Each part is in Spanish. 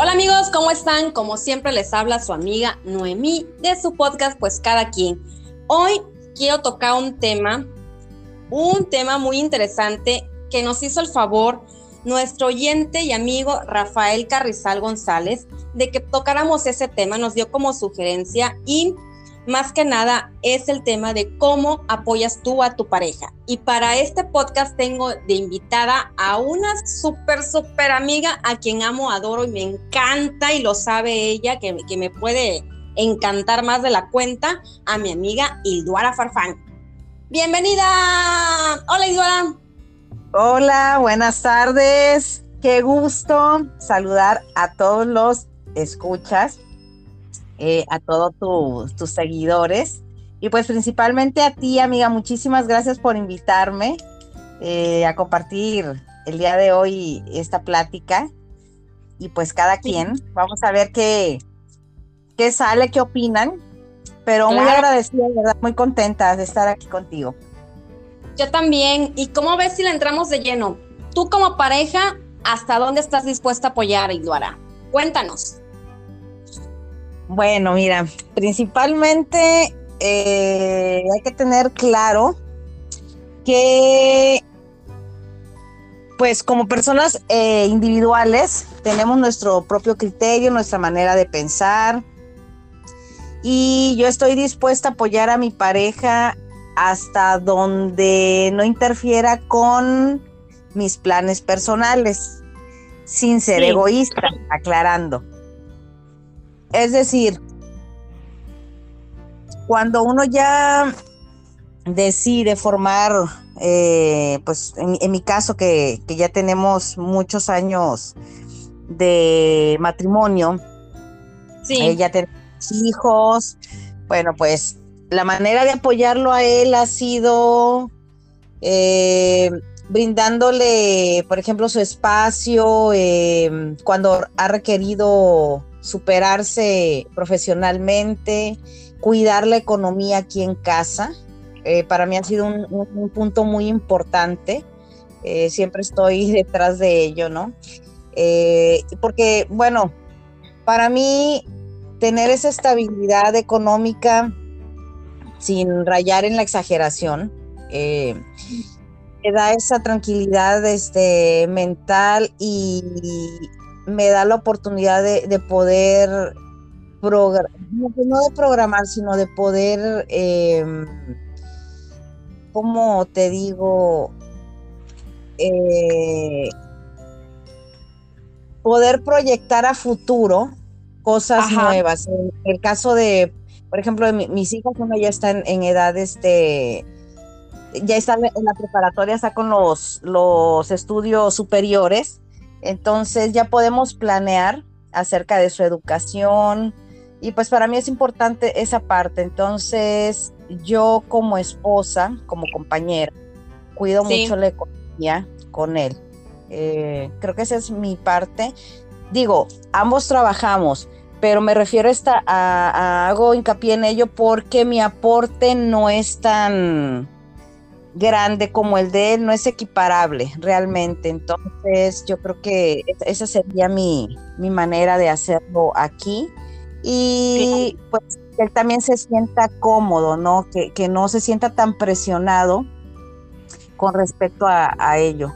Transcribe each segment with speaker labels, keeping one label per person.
Speaker 1: Hola amigos, ¿cómo están? Como siempre les habla su amiga Noemí de su podcast Pues Cada Quien. Hoy quiero tocar un tema, un tema muy interesante que nos hizo el favor nuestro oyente y amigo Rafael Carrizal González de que tocáramos ese tema, nos dio como sugerencia y más que nada es el tema de cómo apoyas tú a tu pareja. Y para este podcast tengo de invitada a una súper, súper amiga a quien amo, adoro y me encanta y lo sabe ella, que, que me puede encantar más de la cuenta, a mi amiga Ilduara Farfán. Bienvenida. Hola Ilduara.
Speaker 2: Hola, buenas tardes. Qué gusto saludar a todos los escuchas eh, a todos tus seguidores. Y pues principalmente a ti, amiga, muchísimas gracias por invitarme eh, a compartir el día de hoy esta plática. Y pues cada quien, vamos a ver qué, qué sale, qué opinan. Pero muy agradecida, ¿verdad? Muy contenta de estar aquí contigo.
Speaker 1: Yo también. ¿Y cómo ves si le entramos de lleno? Tú como pareja, ¿hasta dónde estás dispuesta a apoyar, Iduara? Cuéntanos.
Speaker 2: Bueno, mira, principalmente eh, hay que tener claro que, pues como personas eh, individuales, tenemos nuestro propio criterio, nuestra manera de pensar. Y yo estoy dispuesta a apoyar a mi pareja hasta donde no interfiera con mis planes personales, sin ser egoísta, aclarando. Es decir, cuando uno ya decide formar, eh, pues en, mi caso que, ya tenemos muchos años de matrimonio, sí. Eh, ya tenemos hijos, bueno, pues la manera de apoyarlo a él ha sido eh, brindándole, por ejemplo, su espacio cuando ha requerido superarse profesionalmente, cuidar la economía aquí en casa. Eh, para mí ha sido un, punto muy importante. Eh, siempre estoy detrás de ello, ¿no? Eh, porque, bueno, para mí tener esa estabilidad económica sin rayar en la exageración, me da esa tranquilidad este, mental y, me da la oportunidad de, poder programar, pues no, de programar, sino de poder, eh, ¿cómo te digo? Eh, poder proyectar a futuro cosas nuevas. En el caso de, por ejemplo, mis hijas, una ya está en, edad, este, ya está en la preparatoria, está con los, los estudios superiores entonces ya podemos planear acerca de su educación y pues para mí es importante esa parte. Entonces yo como esposa, como compañera, cuido mucho la economía con él. Eh, creo que esa es mi parte. Digo, ambos trabajamos, pero me refiero a, a, hago hincapié en ello porque mi aporte no es tan grande como el de él no es equiparable realmente. Entonces yo creo que esa sería mi, manera de hacerlo aquí. Y pues que él también se sienta cómodo, ¿no? Que, no se sienta tan presionado con respecto a, ello.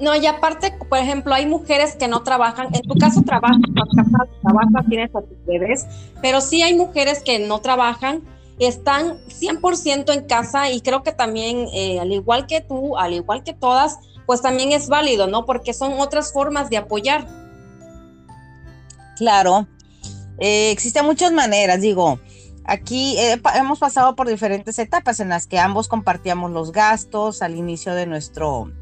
Speaker 1: No, y aparte, por ejemplo, hay mujeres que no trabajan, en tu caso trabajas, trabajas, tienes a tus bebés, pero sí hay mujeres que no trabajan están 100% en casa y creo que también, eh, al igual que tú, al igual que todas, pues también es válido, ¿no? Porque son otras formas de apoyar.
Speaker 2: Claro, eh, existen muchas maneras, digo, aquí eh, hemos pasado por diferentes etapas en las que ambos compartíamos los gastos al inicio de nuestro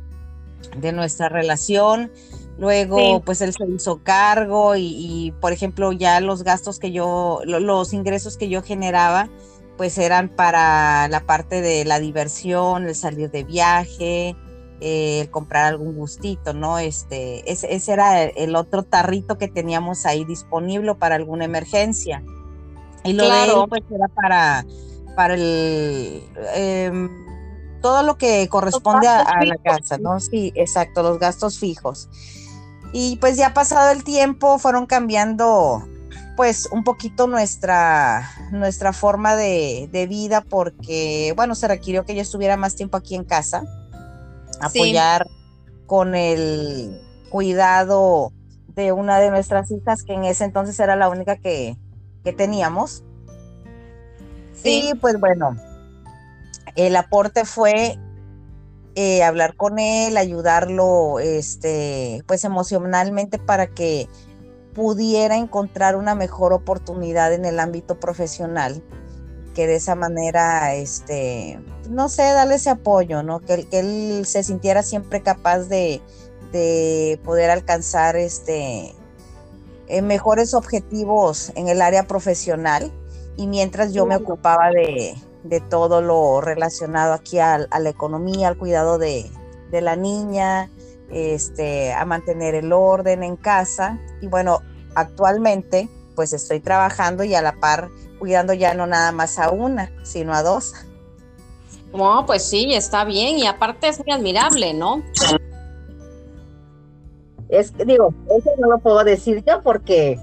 Speaker 2: de nuestra relación. Luego pues él se hizo cargo y, y, por ejemplo ya los gastos que yo los ingresos que yo generaba pues eran para la parte de la diversión, el salir de viaje, eh, el comprar algún gustito, ¿no? Este, ese, era el, otro tarrito que teníamos ahí disponible para alguna emergencia. Y lo de él, pues era para, para el em, todo lo que corresponde a, la casa, ¿no? Sí, exacto, los gastos fijos. Y pues ya pasado el tiempo fueron cambiando pues un poquito nuestra, nuestra forma de, vida porque, bueno, se requirió que yo estuviera más tiempo aquí en casa, apoyar con el cuidado de una de nuestras hijas, que en ese entonces era la única que, que teníamos. Sí. Y pues bueno, el aporte fue eh, hablar con él, ayudarlo, este, pues emocionalmente para que pudiera encontrar una mejor oportunidad en el ámbito profesional, que de esa manera, este, no sé, darle ese apoyo, ¿no? Que, que él se sintiera siempre capaz de, de poder alcanzar este eh, mejores objetivos en el área profesional y mientras yo me ocupaba de, todo lo relacionado aquí a, la economía, al cuidado de, la niña, este, a mantener el orden en casa. Y bueno, actualmente pues estoy trabajando y a la par cuidando ya no nada más a una, sino a dos.
Speaker 1: No, pues sí, está bien y aparte es muy admirable, ¿no?
Speaker 2: Es digo, eso no lo puedo decir yo porque...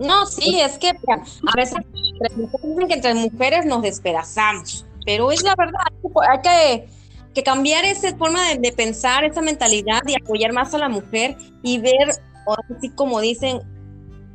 Speaker 1: No, sí, es que a veces dicen que entre mujeres nos despedazamos, pero es la verdad, hay que, que cambiar esa forma de, pensar, esa mentalidad y apoyar más a la mujer y ver, así como dicen,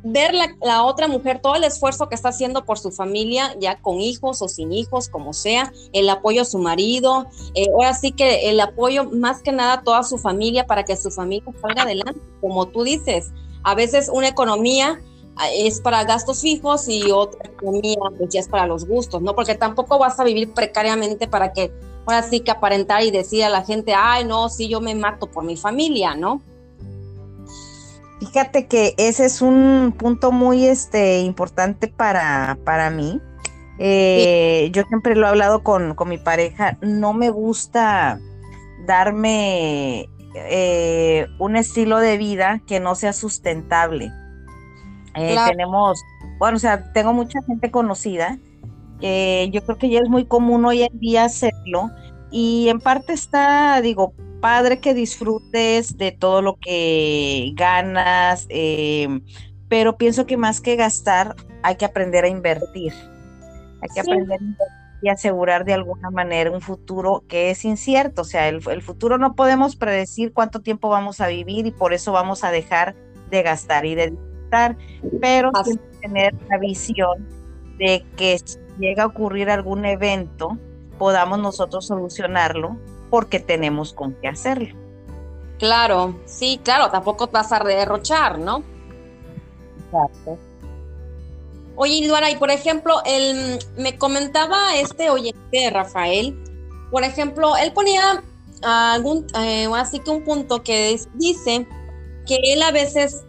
Speaker 1: ver la, otra mujer, todo el esfuerzo que está haciendo por su familia, ya con hijos o sin hijos, como sea, el apoyo a su marido, eh, ahora sí que el apoyo más que nada a toda su familia para que su familia salga adelante, como tú dices, a veces una economía ah, es para gastos fijos y otra economía pues ya es para los gustos, ¿no? Porque tampoco vas a vivir precariamente para que ahora sí que aparentar y decir a la gente, ay, no, sí, yo me mato por mi familia, ¿no?
Speaker 2: Fíjate que ese es un punto muy este, importante para, para mí. Eh, yo siempre lo he hablado con, mi pareja, no me gusta darme eh, un estilo de vida que no sea sustentable. Eh, tenemos, bueno, o sea, tengo mucha gente conocida, yo creo que ya es muy común hoy en día hacerlo, y en parte está, digo, padre que disfrutes de todo lo que ganas, em, pero pienso que más que gastar, hay que aprender a invertir. Hay que aprender a invertir y asegurar de alguna manera un futuro que es incierto. O sea, el, futuro no podemos predecir cuánto tiempo vamos a vivir y por eso vamos a dejar de gastar y de disfrutar, pero tener la visión de que si llega a ocurrir algún evento, podamos nosotros solucionarlo porque tenemos con qué hacerlo.
Speaker 1: Claro, sí, claro, tampoco vas a derrochar, ¿no? Exacto. Oye, Luara, y por ejemplo, él me comentaba este oyente, Rafael, por ejemplo, él ponía algún, eh, así que un punto que dice que él a veces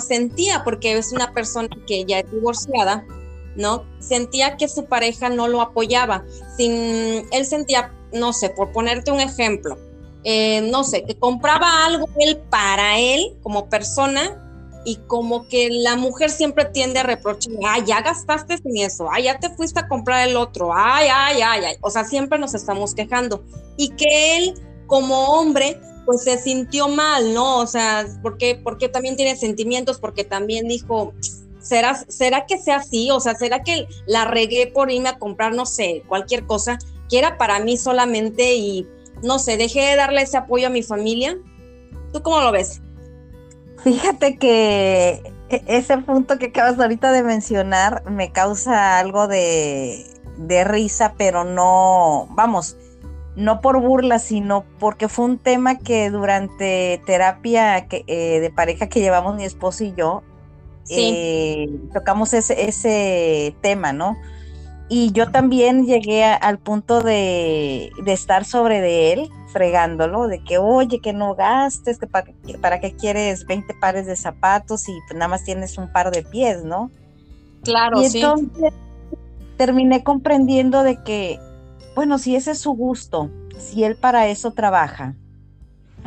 Speaker 1: sentía, porque es una persona que ya es divorciada, ¿no? Sentía que su pareja no lo apoyaba. Sin, él sentía no sé, por ponerte un ejemplo, eh, no sé, que compraba algo él para él como persona y como que la mujer siempre tiende a reprochar, ay, ya gastaste en eso, ay, ya te fuiste a comprar el otro, ay, ay, ay, ay, o sea, siempre nos estamos quejando. Y que él como hombre, pues se sintió mal, ¿no? O sea, porque, porque también tiene sentimientos, porque también dijo, ¿será, ¿será que sea así? O sea, ¿será que la regué por irme a comprar, no sé, cualquier cosa? Que era para mí solamente y no sé, dejé de darle ese apoyo a mi familia. ¿Tú cómo lo ves?
Speaker 2: Fíjate que e-, ese punto que acabas ahorita de mencionar me causa algo de, risa, pero no, vamos, no por burla, sino porque fue un tema que durante terapia eh, de pareja que llevamos mi esposo y yo, eh, tocamos ese, ese tema, ¿no? Y yo también llegué al punto de, estar sobre de él, fregándolo, de que, oye, que no gastes, que para, para qué quieres 20 pares de zapatos y pues nada más tienes un par de pies, ¿no?
Speaker 1: Claro,
Speaker 2: y entonces terminé comprendiendo de que, bueno, si ese es su gusto, si él para eso trabaja,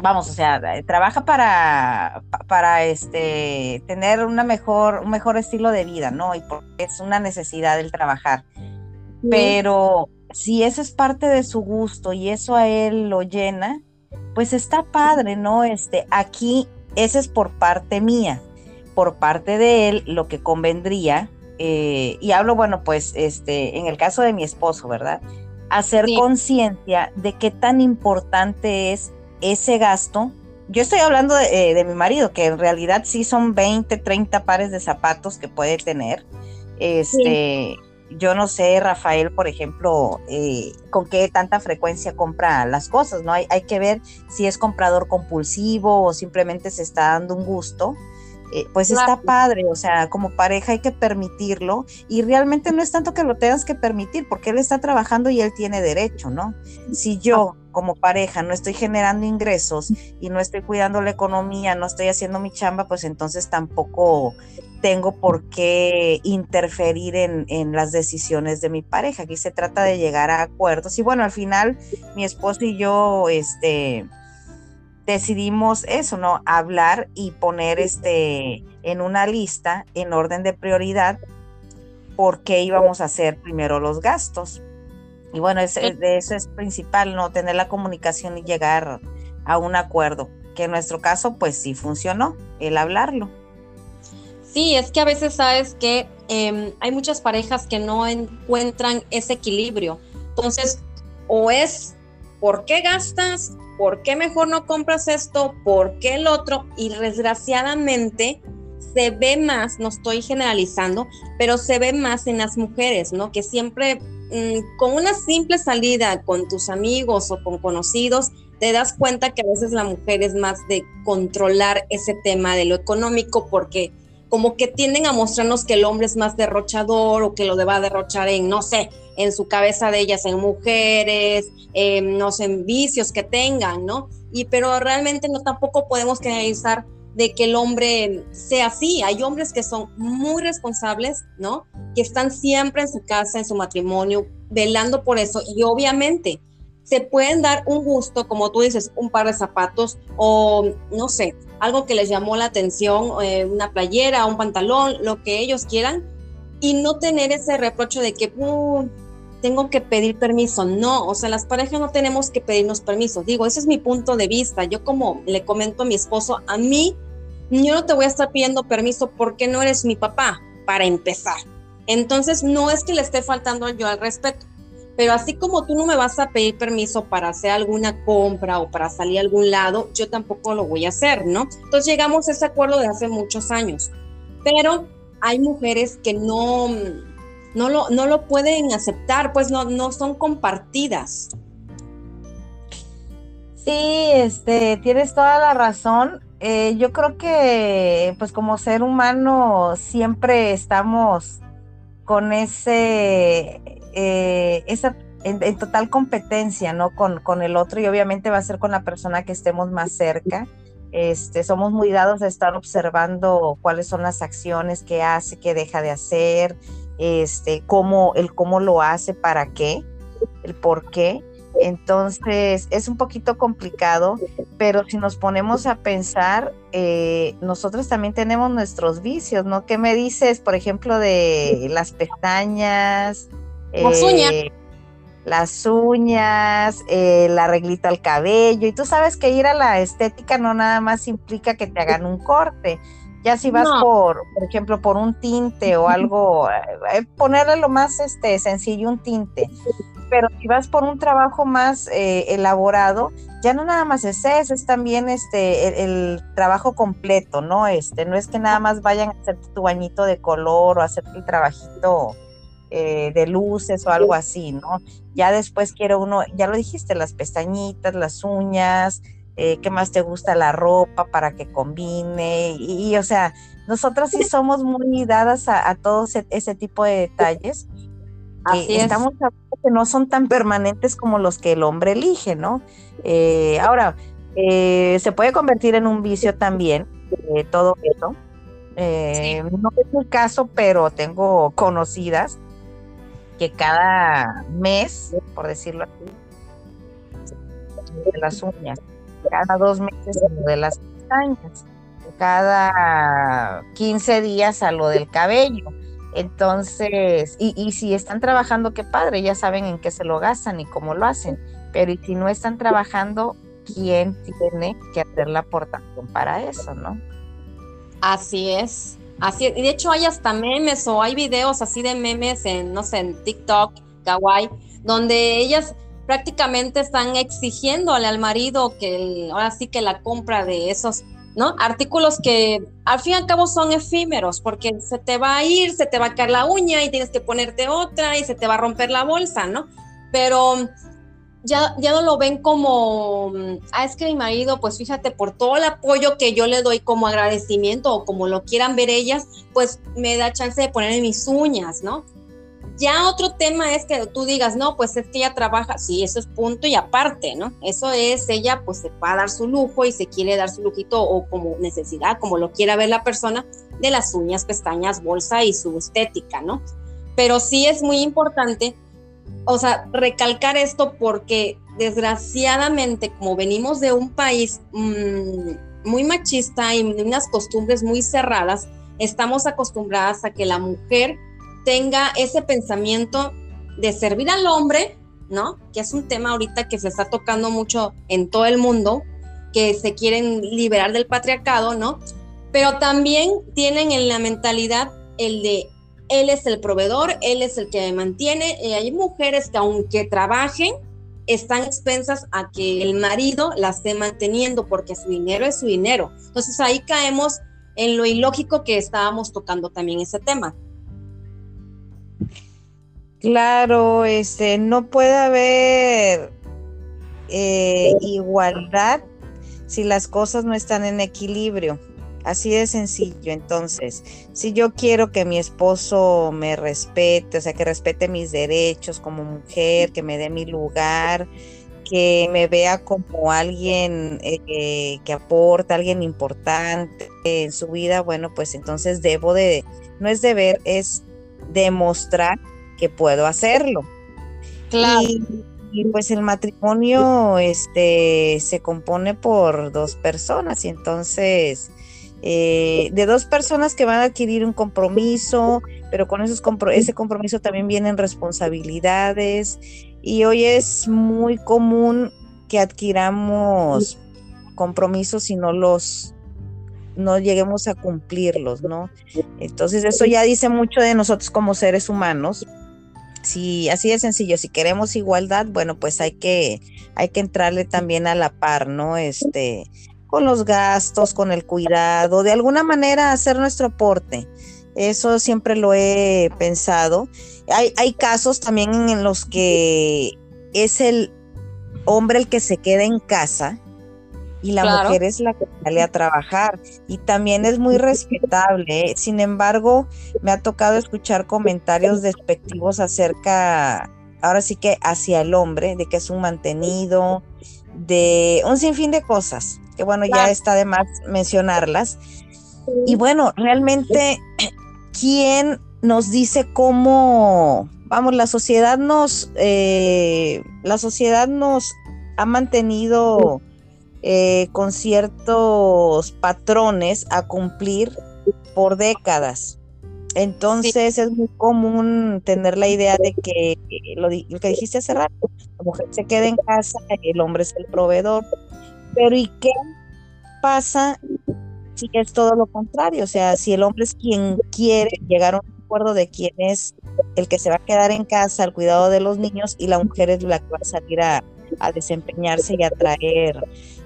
Speaker 2: vamos, o sea, trabaja para, para este, tener una mejor, un mejor estilo de vida, ¿no? Y porque es una necesidad el trabajar. Pero si eso es parte de su gusto y eso a él lo llena, pues está padre, ¿no? Este, aquí Ese es por parte mía. Por parte de él, lo que convendría, eh, y hablo, bueno, pues, este, en el caso de mi esposo, ¿verdad? Hacer conciencia de qué tan importante es ese gasto. Yo estoy hablando de, eh, mi marido, que en realidad sí son 20, 30 pares de zapatos que puede tener. Este, yo no sé, Rafael, por ejemplo, eh, con qué tanta frecuencia compra las cosas, ¿no? Hay, hay, que ver si es comprador compulsivo o simplemente se está dando un gusto. Eh, pues está padre, o sea, como pareja hay que permitirlo y realmente no es tanto que lo tengas que permitir porque él está trabajando y él tiene derecho, ¿no? Si yo como pareja no estoy generando ingresos y no estoy cuidando la economía, no estoy haciendo mi chamba, pues entonces tampoco tengo por qué interferir en, en, las decisiones de mi pareja. Aquí se trata de llegar a acuerdos. Y bueno, al final mi esposo y yo, este, decidimos eso, ¿no? Hablar y poner este en una lista en orden de prioridad por qué íbamos a hacer primero los gastos. Y bueno, de eso es principal, ¿no? Tener la comunicación y llegar a un acuerdo, que en nuestro caso, pues sí funcionó, el hablarlo.
Speaker 1: Sí, es que a veces sabes que em, hay muchas parejas que no encuentran ese equilibrio. Entonces, o es por qué gastas ¿por qué mejor no compras esto? ¿Por qué el otro? Y desgraciadamente se ve más, no estoy generalizando, pero se ve más en las mujeres, ¿no? Que siempre mm, con una simple salida con tus amigos o con conocidos, te das cuenta que a veces la mujer es más de controlar ese tema de lo económico porque como que tienden a mostrarnos que el hombre es más derrochador o que lo deba derrochar en, no sé, en su cabeza de ellas, en mujeres, no sé, en vicios que tengan, ¿no? Y pero realmente no tampoco podemos generalizar de que el hombre sea así. Hay hombres que son muy responsables, ¿no? Que están siempre en su casa, en su matrimonio, velando por eso. Y obviamente se pueden dar un gusto, como tú dices, un par de zapatos o, no sé, algo que les llamó la atención, eh, una playera, un pantalón, lo que ellos quieran, y no tener ese reproche de que uh, tengo que pedir permiso. No, o sea, las parejas no tenemos que pedirnos permiso. Digo, ese es mi punto de vista. Yo como le comento a mi esposo, a mí, yo no te voy a estar pidiendo permiso porque no eres mi papá, para empezar. Entonces, no es que le esté faltando yo al respeto. Pero así como tú no me vas a pedir permiso para hacer alguna compra o para salir a algún lado, yo tampoco lo voy a hacer, ¿no? Entonces llegamos a ese acuerdo de hace muchos años. Pero hay mujeres que no, no, lo, no lo pueden aceptar, pues no, no son compartidas.
Speaker 2: Sí, este, tienes toda la razón. Eh, yo creo que, pues como ser humano, siempre estamos con ese eh, esa, en, total competencia, ¿no? Con, con el otro y obviamente va a ser con la persona que estemos más cerca. Este, somos muy dados a estar observando cuáles son las acciones que hace, que deja de hacer, este, cómo, el cómo lo hace, para qué, el por qué. Entonces es un poquito complicado, pero si nos ponemos a pensar, eh, nosotros también tenemos nuestros vicios, ¿no? ¿Qué me dices, por ejemplo, de las pestañas,
Speaker 1: las uñas. Eh,
Speaker 2: las uñas, eh, el arreglito al cabello. Y tú sabes que ir a la estética no nada más implica que te hagan un corte. Ya si vas por, por ejemplo, por un tinte o algo, eh, ponerle lo más este, sencillo, un tinte. Pero si vas por un trabajo más elaborado, ya no nada más es eso, es también este el, trabajo completo, ¿no? Este, no es que nada más vayan a hacerte tu bañito de color o hacerte el trabajito eh, de luces o algo así, ¿no? Ya después quiero uno, ya lo dijiste, las pestañitas, las uñas, eh, qué más te gusta la ropa para que combine, y, o sea, nosotras sí somos muy dadas a, a todo ese, tipo de detalles. Así Estamos que no son tan permanentes como los que el hombre elige, ¿no? Eh, ahora, se puede convertir en un vicio también, todo eso. No es mi caso, pero tengo conocidas que cada mes, por decirlo así, de las uñas, cada dos meses a lo de las pestañas, cada 15 días a lo del cabello. Entonces, y, y si están trabajando, qué padre, ya saben en qué se lo gastan y cómo lo hacen, pero y si no están trabajando, quien tiene que hacer la aportación para eso, ¿no?
Speaker 1: Así es. Así. Y de hecho hay hasta memes o hay videos así de memes en, no sé, en TikTok, Kawaii, donde ellas prácticamente están exigiéndole al marido que ahora sí que la compra de esos ¿no? Artículos que al fin y al cabo son efímeros, porque se te va a ir, se te va a caer la uña y tienes que ponerte otra y se te va a romper la bolsa, ¿no? Pero ya, ya no lo ven como, ah, es que mi marido, pues fíjate, por todo el apoyo que yo le doy como agradecimiento o como lo quieran ver ellas, pues me da chance de ponerme mis uñas, ¿no? Ya otro tema es que tú digas, no, pues es que ella trabaja, sí, eso es punto y aparte, ¿no? Eso es, ella pues se va a dar su lujo y se quiere dar su lujito o como necesidad, como lo quiera ver la persona, de las uñas, pestañas, bolsa y su estética, ¿no? Pero sí es muy importante, o sea, recalcar esto porque desgraciadamente como venimos de un país mmm, muy machista y unas costumbres muy cerradas, estamos acostumbradas a que la mujer tenga ese pensamiento de servir al hombre, ¿no? Que es un tema ahorita que se está tocando mucho en todo el mundo, que se quieren liberar del patriarcado, ¿no? Pero también tienen en la mentalidad el de él es el proveedor, él es el que me mantiene. Y hay mujeres que aunque trabajen, están expensas a que el marido la esté manteniendo porque su dinero es su dinero. Entonces ahí caemos en lo ilógico que estábamos tocando también ese tema.
Speaker 2: Claro, este, no puede haber eh, igualdad si las cosas no están en equilibrio. Así de sencillo. Entonces, si yo quiero que mi esposo me respete, o sea, que respete mis derechos como mujer, que me dé mi lugar, que me vea como alguien eh, que aporta, alguien importante en su vida, bueno, pues entonces debo de, no es deber, es demostrar que puedo hacerlo.
Speaker 1: Claro.
Speaker 2: Y, pues el matrimonio este, se compone por dos personas y entonces eh, de dos personas que van a adquirir un compromiso, pero con esos ese compromiso también vienen responsabilidades y hoy es muy común que adquiramos compromisos y no los no lleguemos a cumplirlos, ¿no? Entonces eso ya dice mucho de nosotros como seres humanos, si así de sencillo, si queremos igualdad, bueno, pues hay que, hay que entrarle también a la par, ¿no? Este, con los gastos, con el cuidado, de alguna manera hacer nuestro aporte. Eso siempre lo he pensado. Hay, hay casos también en los que es el hombre el que se queda en casa y la mujer es la que sale a trabajar y también es muy respetable. Sin embargo, me ha tocado escuchar comentarios despectivos acerca, ahora sí que hacia el hombre, de que es un mantenido, de un sinfín de cosas, que bueno, ya está de más mencionarlas. Y bueno, realmente, ¿quién nos dice cómo, vamos, la sociedad nos, eh, la sociedad nos ha mantenido eh, con ciertos patrones a cumplir por décadas. Entonces es muy común tener la idea de que lo, que dijiste hace rato, la mujer se queda en casa, y el hombre es el proveedor. Pero ¿y qué pasa si es todo lo contrario? O sea, si el hombre es quien quiere llegar a un acuerdo de quién es el que se va a quedar en casa al cuidado de los niños y la mujer es la que va a salir a, desempeñarse y a traer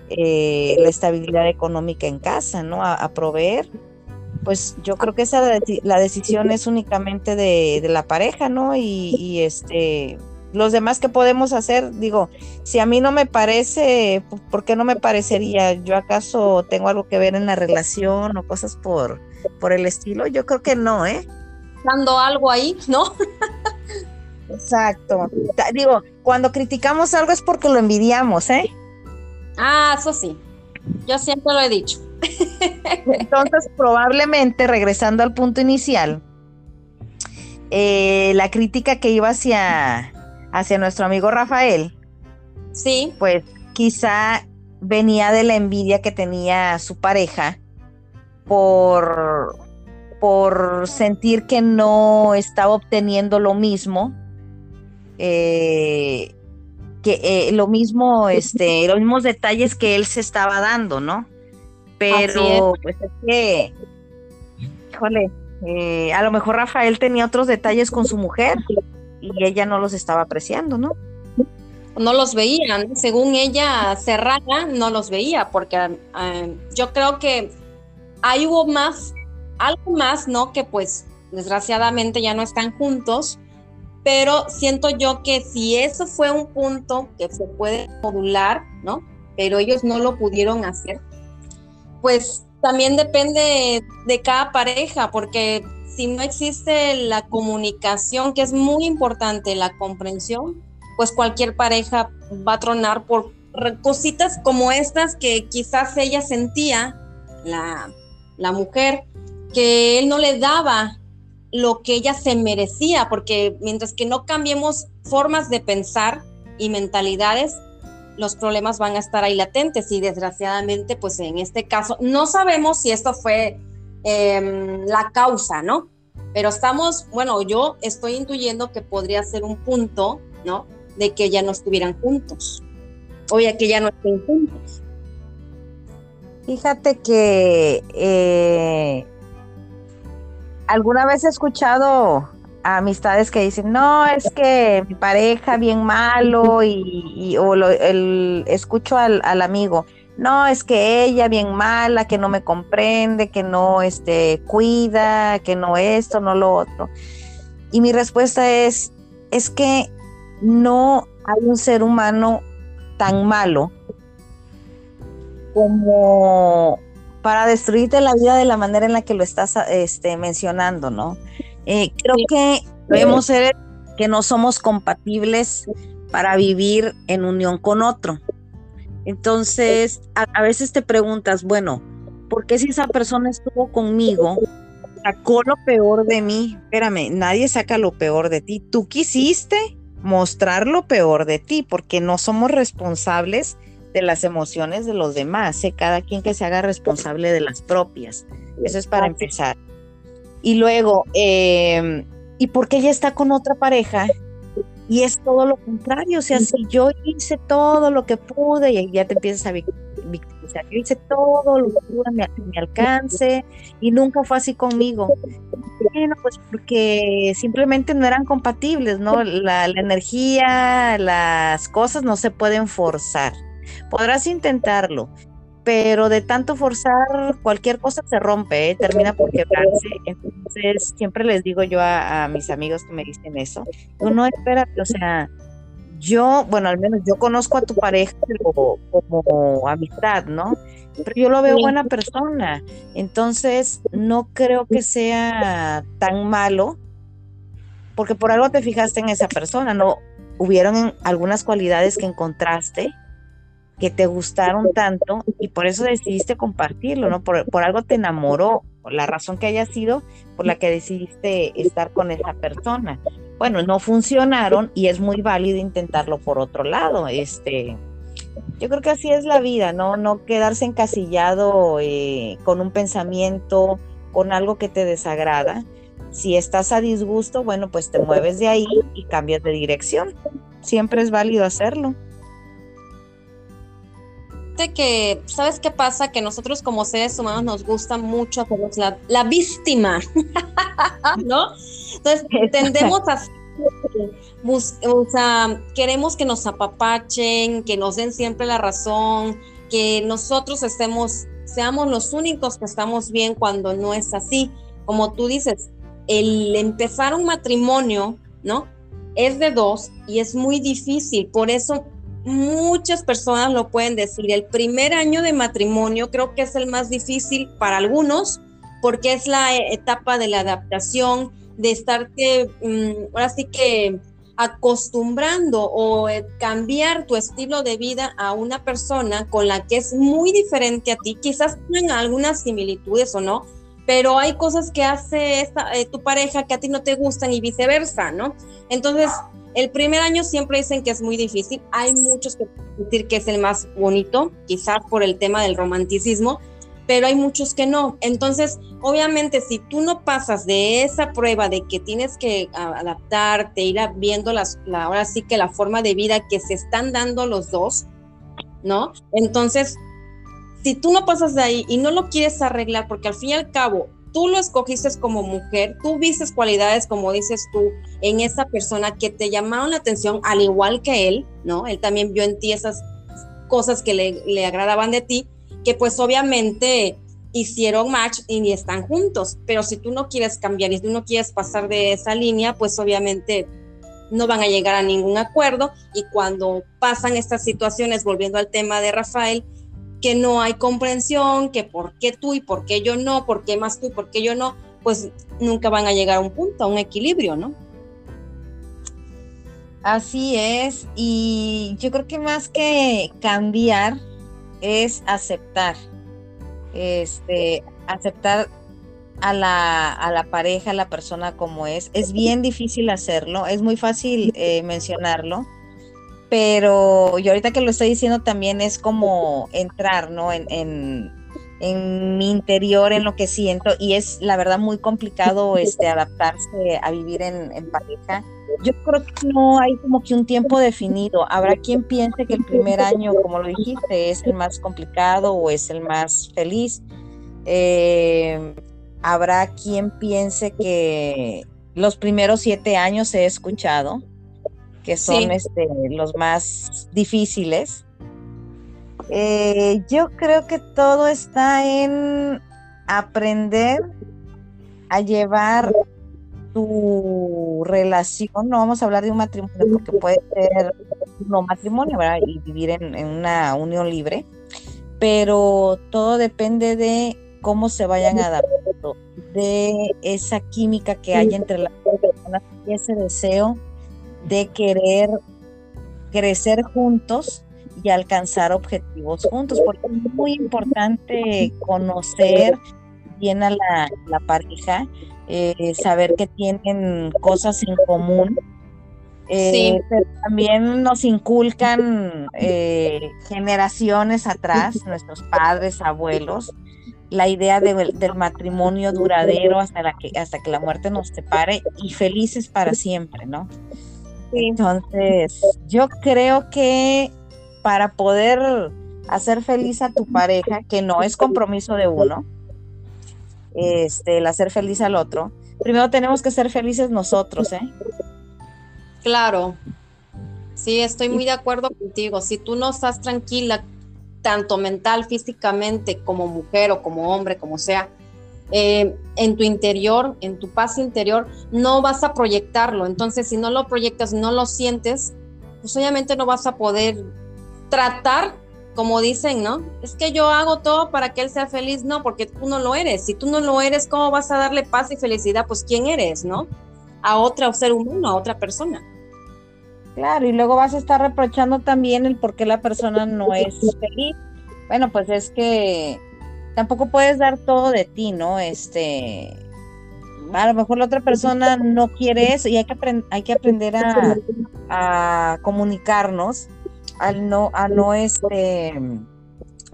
Speaker 2: eh, la estabilidad económica en casa, ¿no? A, proveer. Pues yo creo que esa la decisión es únicamente de, la pareja, ¿no? Y, este los demás que podemos hacer, digo, si a mí no me parece, ¿por qué no me parecería? ¿Yo acaso tengo algo que ver en la relación o cosas por, por el estilo? Yo creo que no, ¿eh?
Speaker 1: Dando algo ahí, ¿no?
Speaker 2: Exacto. Digo, cuando criticamos algo es porque lo envidiamos, ¿eh?
Speaker 1: Ah, eso sí. Yo siempre lo he dicho.
Speaker 2: Entonces, probablemente, regresando al punto inicial, eh, la crítica que iba hacia, hacia nuestro amigo Rafael,
Speaker 1: sí.
Speaker 2: pues quizá venía de la envidia que tenía su pareja por, por sentir que no estaba obteniendo lo mismo eh, que eh, lo mismo, este, los mismos detalles que él se estaba dando, ¿no? Pero, pues es que, híjole, eh, a lo mejor Rafael tenía otros detalles con su mujer y ella no los estaba apreciando, ¿no?
Speaker 1: No los veían, según ella cerrada, no los veía, porque eh, yo creo que ahí hubo más, algo más, ¿no? Que pues desgraciadamente ya no están juntos, pero siento yo que si eso fue un punto que se puede modular, ¿no? Pero ellos no lo pudieron hacer, pues también depende de cada pareja, porque si no existe la comunicación, que es muy importante, la comprensión, pues cualquier pareja va a tronar por cositas como estas que quizás ella sentía, la, la mujer, que él no le daba lo que ella se merecía, porque mientras que no cambiemos formas de pensar y mentalidades, los problemas van a estar ahí latentes y desgraciadamente, pues en este caso, no sabemos si esto fue em, la causa, ¿no? Pero estamos, bueno, yo estoy intuyendo que podría ser un punto, ¿no? De que ya no estuvieran juntos, o ya que ya no estén juntos.
Speaker 2: Fíjate que eh, alguna vez he escuchado a amistades que dicen, no, es que mi pareja bien malo y, o el, escucho al, amigo, no, es que ella bien mala, que no me comprende, que no este, cuida, que no esto, no lo otro. Y mi respuesta es, es que no hay un ser humano tan malo como para destruirte la vida de la manera en la que lo estás este, mencionando, ¿no? Eh, creo que debemos ser que no somos compatibles para vivir en unión con otro. Entonces, a, veces te preguntas, bueno, ¿por qué si esa persona estuvo conmigo, sacó lo peor de mí? Espérame, nadie saca lo peor de ti. Tú quisiste mostrar lo peor de ti porque no somos responsables de las emociones de los demás, ¿eh? cada quien que se haga responsable de las propias. Eso es para empezar. Y luego, eh, ¿y por qué ella está con otra pareja? Y es todo lo contrario, o sea, si yo hice todo lo que pude y ya te empiezas a victimizar, yo hice todo lo que pude a mi, alcance y nunca fue así conmigo. Bueno, pues porque simplemente no eran compatibles, ¿no? la energía, las cosas no se pueden forzar. Podrás intentarlo, pero de tanto forzar cualquier cosa se rompe, ¿eh? termina por quebrarse. Entonces, siempre les digo yo a, mis amigos que me dicen eso, tú no espérate, o sea, yo, bueno, al menos yo conozco a tu pareja como, como amistad, ¿no? Pero yo lo veo buena persona, entonces no creo que sea tan malo, porque por algo te fijaste en esa persona, ¿no? Hubieron algunas cualidades que encontraste que te gustaron tanto y por eso decidiste compartirlo, ¿no? Por, algo te enamoró, por la razón que haya sido por la que decidiste estar con esa persona. Bueno, no funcionaron y es muy válido intentarlo por otro lado. Este, yo creo que así es la vida, ¿no? No quedarse encasillado eh, con un pensamiento, con algo que te desagrada. Si estás a disgusto, bueno, pues te mueves de ahí y cambias de dirección. Siempre es válido hacerlo
Speaker 1: que, ¿sabes qué pasa? Que nosotros como seres humanos nos gusta mucho hacernos la, la víctima, ¿no? Entonces, tendemos a o sea, queremos que nos apapachen, que nos den siempre la razón, que nosotros estemos, seamos los únicos que estamos bien cuando no es así. Como tú dices, el empezar un matrimonio, ¿no? Es de dos y es muy difícil. Por eso muchas personas lo pueden decir. El primer año de matrimonio creo que es el más difícil para algunos porque es la etapa de la adaptación, de estarte, mm, ahora sí que acostumbrando o eh, cambiar tu estilo de vida a una persona con la que es muy diferente a ti. Quizás tienen algunas similitudes o no, pero hay cosas que hace eh, tu pareja que a ti no te gustan y viceversa, ¿no? Entonces, el primer año siempre dicen que es muy difícil. Hay muchos que decir que es el más bonito, quizás por el tema del romanticismo, pero hay muchos que no. Entonces, obviamente, si tú no pasas de esa prueba de que tienes que adaptarte, ir viendo las, la, ahora sí que la forma de vida que se están dando los dos, ¿no? Entonces, si tú no pasas de ahí y no lo quieres arreglar, porque al fin y al cabo tú lo escogiste como mujer, tú vistes cualidades, como dices tú, en esa persona que te llamaron la atención, al igual que él, ¿no? Él también vio en ti esas cosas que le, le agradaban de ti, que pues obviamente hicieron match y están juntos, pero si tú no quieres cambiar y tú no quieres pasar de esa línea, pues obviamente no van a llegar a ningún acuerdo y cuando pasan estas situaciones, volviendo al tema de Rafael, que no hay comprensión, que por qué tú y por qué yo no, por qué más tú y por qué yo no, pues nunca van a llegar a un punto, a un equilibrio, ¿no?
Speaker 2: Así es, y yo creo que más que cambiar es aceptar, este, aceptar a la, a la pareja, a la persona como es. Es bien difícil hacerlo, es muy fácil eh, mencionarlo, pero yo ahorita que lo estoy diciendo también es como entrar, ¿no? En, en, en, mi interior, en lo que siento, y es la verdad muy complicado este, adaptarse a vivir en, pareja. Yo creo que no hay como que un tiempo definido. Habrá quien piense que el primer año, como lo dijiste, es el más complicado o es el más feliz. Eh, habrá quien piense que los primeros siete años he escuchado que son este, los más difíciles. Eh, yo creo que todo está en aprender a llevar tu relación, no vamos a hablar de un matrimonio porque puede ser no matrimonio ¿verdad? y vivir en, en, una unión libre, pero todo depende de cómo se vayan adaptando, de esa química que hay entre las personas y ese deseo de querer crecer juntos y alcanzar objetivos juntos, porque es muy importante conocer bien a la, pareja, eh, saber que tienen cosas en común. Eh, pero también nos inculcan eh, generaciones atrás, nuestros padres, abuelos, la idea del matrimonio duradero hasta, la que, hasta que la muerte nos separe y felices para siempre, ¿no? Entonces, yo creo que para poder hacer feliz a tu pareja, que no es compromiso de uno, este, el hacer feliz al otro, primero tenemos que ser felices nosotros, ¿eh?
Speaker 1: Claro. Sí, estoy muy de acuerdo contigo. Si tú no estás tranquila, tanto mental, físicamente, como mujer o como hombre, como sea, eh, en tu interior, en tu paz interior, no vas a proyectarlo. Entonces, si no lo proyectas, no lo sientes, pues obviamente no vas a poder tratar, como dicen, ¿no? Es que yo hago todo para que él sea feliz, no, porque tú no lo eres. Si tú no lo eres, ¿cómo vas a darle paz y felicidad? Pues quién eres, ¿no? A otro ser humano, a otra persona.
Speaker 2: Claro, y luego vas a estar reprochando también el por qué la persona no es feliz. Bueno, pues es que tampoco puedes dar todo de ti, ¿no? Este, a lo mejor la otra persona no quiere eso y hay que, hay que aprender a, comunicarnos, al no, a no este,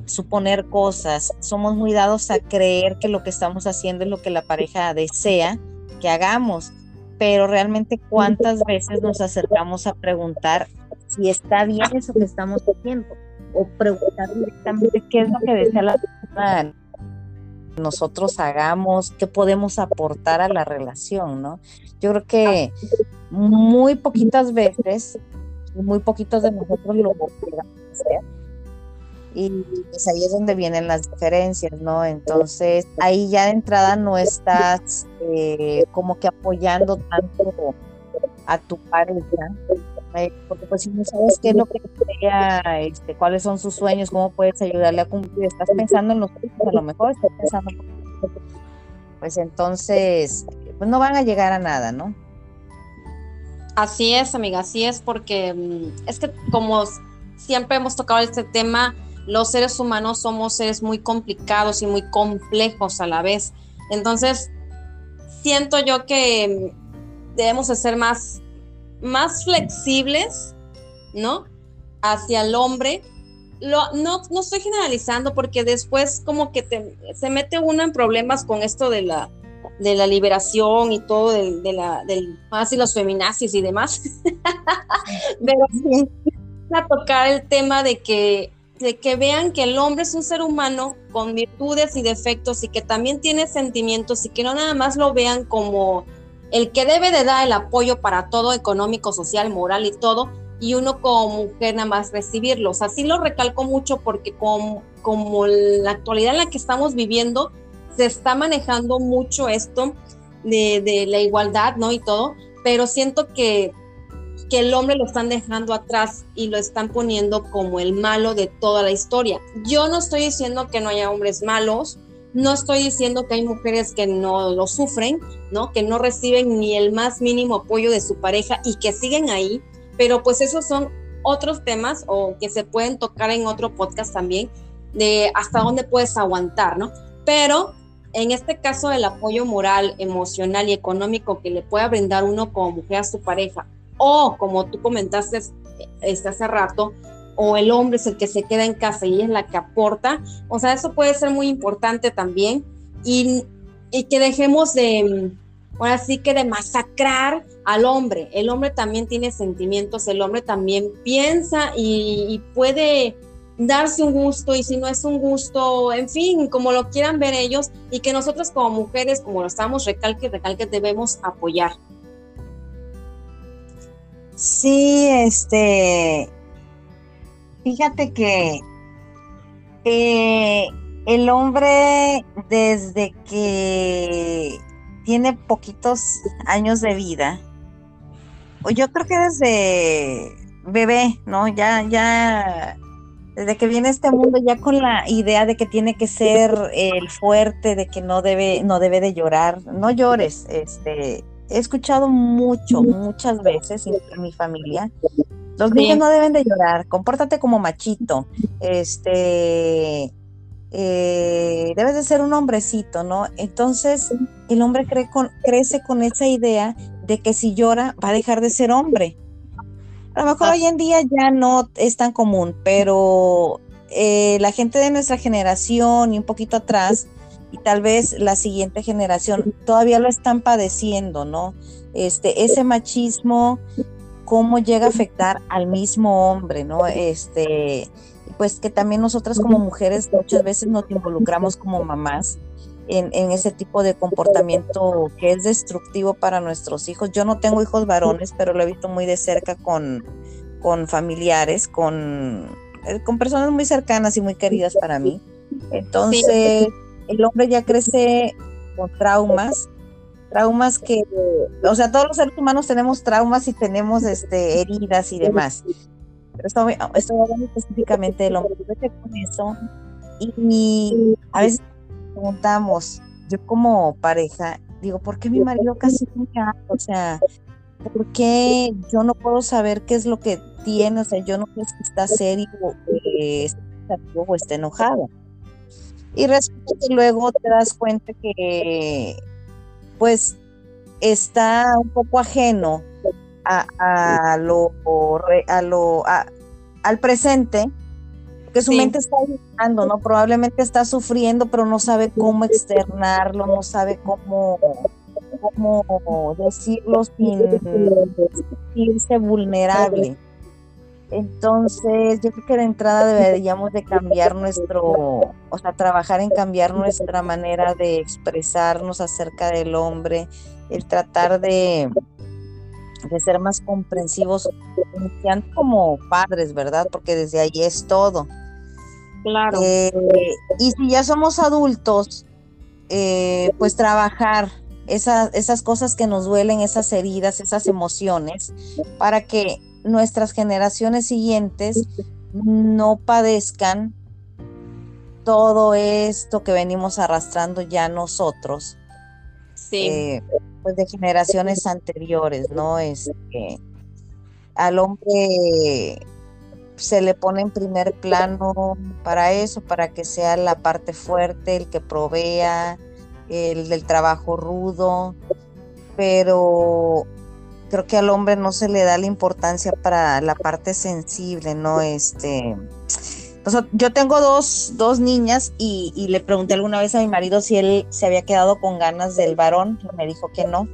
Speaker 2: suponer cosas. Somos muy dados a creer que lo que estamos haciendo es lo que la pareja desea que hagamos, pero realmente cuántas veces nos acercamos a preguntar si está bien eso que estamos haciendo o preguntar directamente qué es lo que desea la persona nosotros hagamos, qué podemos aportar a la relación, ¿no? Yo creo que muy poquitas veces, muy poquitos de nosotros lo podemos hacer. Y pues ahí es donde vienen las diferencias, ¿no? Entonces, ahí ya de entrada no estás eh, como que apoyando tanto a tu pareja, porque pues si no sabes qué es lo que desea, este, cuáles son sus sueños, cómo puedes ayudarle a cumplir, estás pensando en los hijos, a lo mejor estás pensando, pues entonces, pues no van a llegar a nada, ¿no?
Speaker 1: Así es, amiga, así es, porque mm, es que como siempre hemos tocado este tema, los seres humanos somos seres muy complicados y muy complejos a la vez. Entonces, siento yo que mm, debemos de ser más más flexibles, ¿no? Hacia el hombre lo, no, no estoy generalizando porque después como que te, se mete uno en problemas con esto de la, de la liberación y todo, de, de la, del, más y los feminazis y demás. Pero sí, a tocar el tema de que, de que vean que el hombre es un ser humano con virtudes y defectos y que también tiene sentimientos y que no nada más lo vean como el que debe de dar el apoyo para todo económico, social, moral y todo, y uno como mujer nada más recibirlos. Así lo recalco mucho porque como, como la actualidad en la que estamos viviendo, se está manejando mucho esto de, de la igualdad, ¿no? Y todo, pero siento que, que el hombre lo están dejando atrás y lo están poniendo como el malo de toda la historia. Yo no estoy diciendo que no haya hombres malos, no estoy diciendo que hay mujeres que no lo sufren, ¿no? Que no reciben ni el más mínimo apoyo de su pareja y que siguen ahí, pero pues esos son otros temas o que se pueden tocar en otro podcast también de hasta dónde puedes aguantar, ¿no? Pero en este caso el apoyo moral, emocional y económico que le pueda brindar uno como mujer a su pareja o como tú comentaste este, hace rato, o el hombre es el que se queda en casa y es la que aporta, o sea, eso puede ser muy importante también y, y que dejemos de, ahora sí que de masacrar al hombre. El hombre también tiene sentimientos, el hombre también piensa y, puede darse un gusto y si no es un gusto, en fin, como lo quieran ver ellos y que nosotros como mujeres, como lo estamos recalque, recalque, debemos apoyar.
Speaker 2: Sí, este, fíjate que eh, el hombre desde que tiene poquitos años de vida, yo creo que desde bebé, ¿no? Ya, ya, desde que viene este mundo ya con la idea de que tiene que ser el fuerte, de que no debe, no debe de llorar, no llores, este, he escuchado mucho, muchas veces en mi familia, los niños no deben de llorar, compórtate como machito, este, eh, debes de ser un hombrecito, ¿no? Entonces el hombre crece con esa idea de que si llora va a dejar de ser hombre. A lo mejor ah. hoy en día ya no es tan común, pero eh, la gente de nuestra generación y un poquito atrás, y tal vez la siguiente generación, todavía lo están padeciendo, ¿no? Este, ese machismo, cómo llega a afectar al mismo hombre, ¿no? Este, pues que también nosotras como mujeres muchas veces nos involucramos como mamás en, ese tipo de comportamiento que es destructivo para nuestros hijos. Yo no tengo hijos varones, pero lo he visto muy de cerca con, con familiares, con, eh, con personas muy cercanas y muy queridas para mí. Entonces, el hombre ya crece con traumas, traumas que, o sea, todos los seres humanos tenemos traumas y tenemos este, heridas y demás estoy, hablando específicamente del hombre. con eso y, a veces preguntamos, yo como pareja, digo, ¿por qué mi marido casi no me? O sea, ¿por qué yo no puedo saber qué es lo que tiene? O sea, yo no sé si está serio o está enojado. Y resulta que luego te das cuenta que, pues, está un poco ajeno a, lo, a lo al presente, que su mente está ayudando, ¿no? Probablemente está sufriendo, pero no sabe cómo externarlo, no sabe cómo, cómo decirlo sin sentirse vulnerable. Entonces, yo creo que de entrada deberíamos de cambiar nuestro, o sea, trabajar en cambiar nuestra manera de expresarnos acerca del hombre, el tratar de, de ser más comprensivos, como padres, ¿verdad? Porque desde ahí es todo.
Speaker 1: Claro.
Speaker 2: Eh, y si ya somos adultos, eh, pues trabajar esas, esas cosas que nos duelen, esas heridas, esas emociones, para que nuestras generaciones siguientes no padezcan todo esto que venimos arrastrando ya nosotros.
Speaker 1: Sí.
Speaker 2: Eh, pues de generaciones anteriores, ¿no? Este, al hombre se le pone en primer plano para eso, para que sea la parte fuerte, el que provea, el del trabajo rudo, pero creo que al hombre no se le da la importancia para la parte sensible, ¿no? Este, yo tengo dos, dos niñas y, y, le pregunté alguna vez a mi marido si él se había quedado con ganas del varón. Me dijo que no.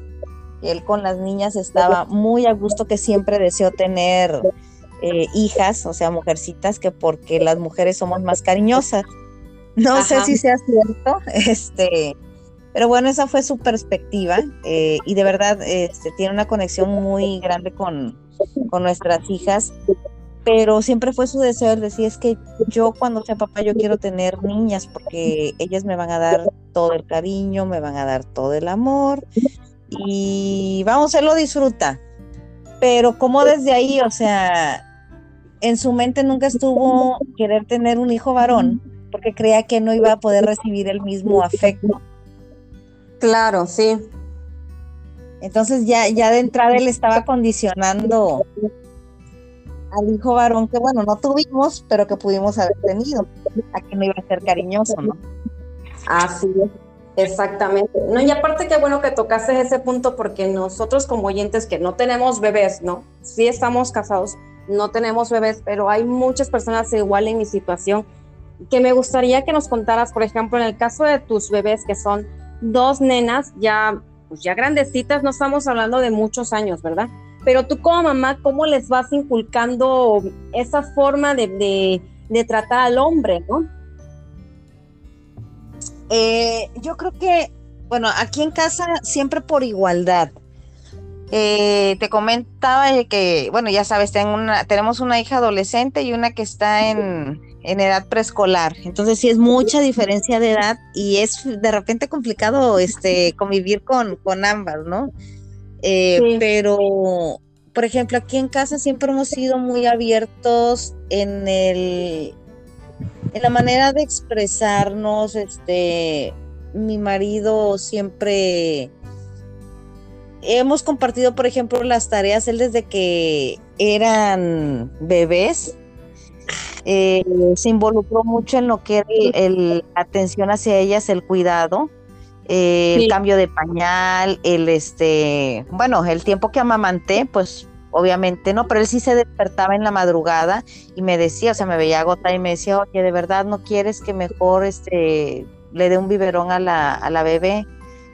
Speaker 2: Él con las niñas estaba muy a gusto, que siempre deseó tener eh, hijas, o sea, mujercitas, que porque las mujeres somos más cariñosas. No sé si sea cierto, este, pero bueno, esa fue su perspectiva eh, y de verdad este, tiene una conexión muy grande con, con nuestras hijas pero siempre fue su deseo el decir, es que yo cuando sea papá yo quiero tener niñas porque ellas me van a dar todo el cariño, me van a dar todo el amor y vamos, él lo disfruta. Pero como desde ahí, o sea, en su mente nunca estuvo querer tener un hijo varón porque creía que no iba a poder recibir el mismo afecto.
Speaker 1: Claro, sí.
Speaker 2: Entonces ya, ya de entrada él estaba condicionando al hijo varón que, bueno, no tuvimos, pero que pudimos haber tenido, a que no iba a ser cariñoso, ¿no?
Speaker 1: Así es. Exactamente. No, y aparte qué bueno que tocaste ese punto porque nosotros como oyentes que no tenemos bebés, ¿no? Sí estamos casados, no tenemos bebés, pero hay muchas personas igual en mi situación que me gustaría que nos contaras, por ejemplo, en el caso de tus bebés que son dos nenas ya pues ya grandecitas, no estamos hablando de muchos años, ¿verdad? pero tú como mamá, ¿cómo les vas inculcando esa forma de, tratar al hombre, no?
Speaker 2: Eh, yo creo que, bueno, aquí en casa siempre por igualdad. Eh, te comentaba que, bueno, ya sabes, una, tenemos una hija adolescente y una que está en, edad preescolar. Entonces sí es mucha diferencia de edad y es de repente complicado este, convivir con, con ambas, ¿no? Eh, pero, por ejemplo, aquí en casa siempre hemos sido muy abiertos en el en la manera de expresarnos. Este, mi marido siempre hemos compartido, por ejemplo, las tareas. Él desde que eran bebés eh, se involucró mucho en lo que era la atención hacia ellas, el cuidado el cambio de pañal, el este, bueno, el tiempo que amamanté, pues obviamente no, pero él sí se despertaba en la madrugada y me decía, o sea, me veía agotada y me decía, oye, de verdad no quieres que mejor este le dé un biberón a la, a la bebé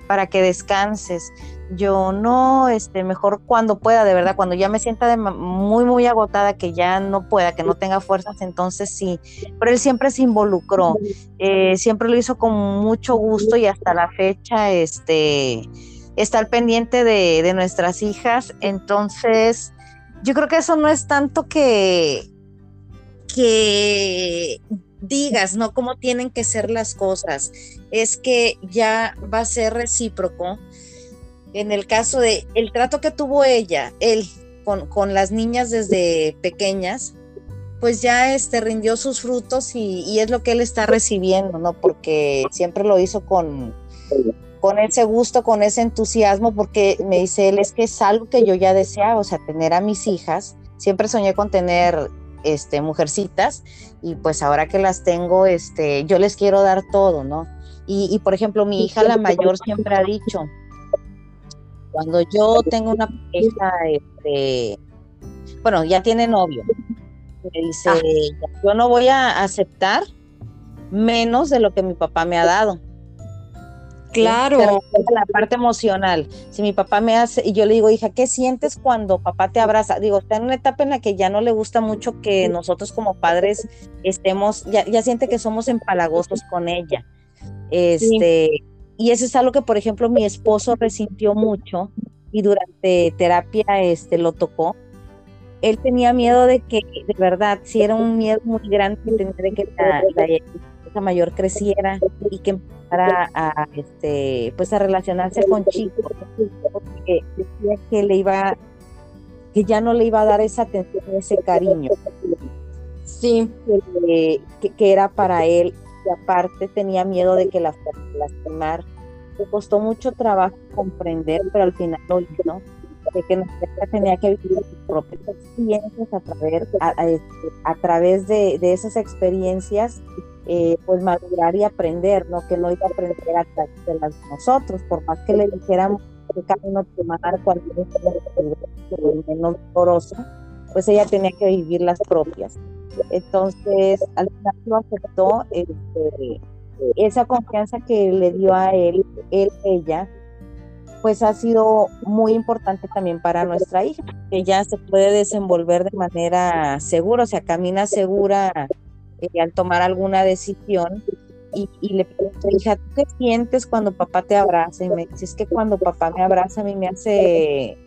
Speaker 2: para que descanses yo no, este, mejor cuando pueda, de verdad, cuando ya me sienta muy, muy agotada, que ya no pueda, que no tenga fuerzas, entonces sí. Pero él siempre se involucró, eh, siempre lo hizo con mucho gusto y hasta la fecha, este, está al pendiente de, de nuestras hijas. Entonces, yo creo que eso no es tanto que, que digas, ¿no? Cómo tienen que ser las cosas. Es que ya va a ser recíproco en el caso de el trato que tuvo ella, él, con, las niñas desde pequeñas, pues ya este rindió sus frutos y, es lo que él está recibiendo, ¿no? Porque siempre lo hizo con, con ese gusto, con ese entusiasmo, porque me dice él, es que es algo que yo ya deseaba, o sea, tener a mis hijas. Siempre soñé con tener este, mujercitas y pues ahora que las tengo, este, yo les quiero dar todo, ¿no? Y, y por ejemplo, mi hija la mayor siempre ha dicho, cuando yo tengo una pareja, este, bueno, ya tiene novio, me dice, ah. yo no voy a aceptar menos de lo que mi papá me ha dado.
Speaker 1: Claro.
Speaker 2: la parte emocional. Si mi papá me hace, y yo le digo, hija, ¿qué sientes cuando papá te abraza? Digo, está en una etapa en la que ya no le gusta mucho que nosotros como padres estemos, ya, ya siente que somos empalagosos con ella. Este, y eso es algo que, por ejemplo, mi esposo resintió mucho y durante terapia este, lo tocó. Él tenía miedo de que, de verdad, si era un miedo muy grande, de que la, hija mayor creciera y que empezara a, este, pues a relacionarse con chicos, porque decía que le iba, que ya no le iba a dar esa atención, ese cariño.
Speaker 1: Sí.
Speaker 2: Que, que era para él y aparte tenía miedo de que la lastimar. Le costó mucho trabajo comprender, pero al final lo hizo, de que nuestra tenía que vivir sus propias experiencias a través, a, este, través de, esas experiencias, eh, pues madurar y aprender, ¿no? Que no iba a aprender a través de las nosotros, por más que le dijéramos qué camino tomar, cuál es el menos doloroso, pues ella tenía que vivir las propias. Entonces, al final lo aceptó, este, esa confianza que le dio a él, él, ella, pues ha sido muy importante también para nuestra hija. Ella se puede desenvolver de manera segura, o sea, camina segura eh, al tomar alguna decisión. Y, le pregunto, hija, ¿tú qué sientes cuando papá te abraza? Y me dice, es que cuando papá me abraza a mí me hace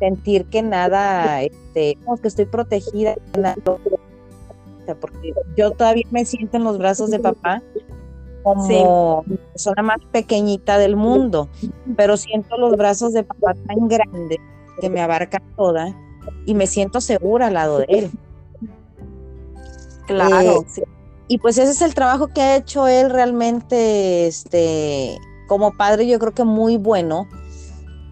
Speaker 2: sentir que nada, este, que estoy protegida, porque yo todavía me siento en los brazos de papá como la persona más pequeñita del mundo, pero siento los brazos de papá tan grandes que me abarcan toda y me siento segura al lado de él.
Speaker 1: Claro.
Speaker 2: Eh, y pues ese es el trabajo que ha hecho él realmente, este, como padre, yo creo que muy bueno,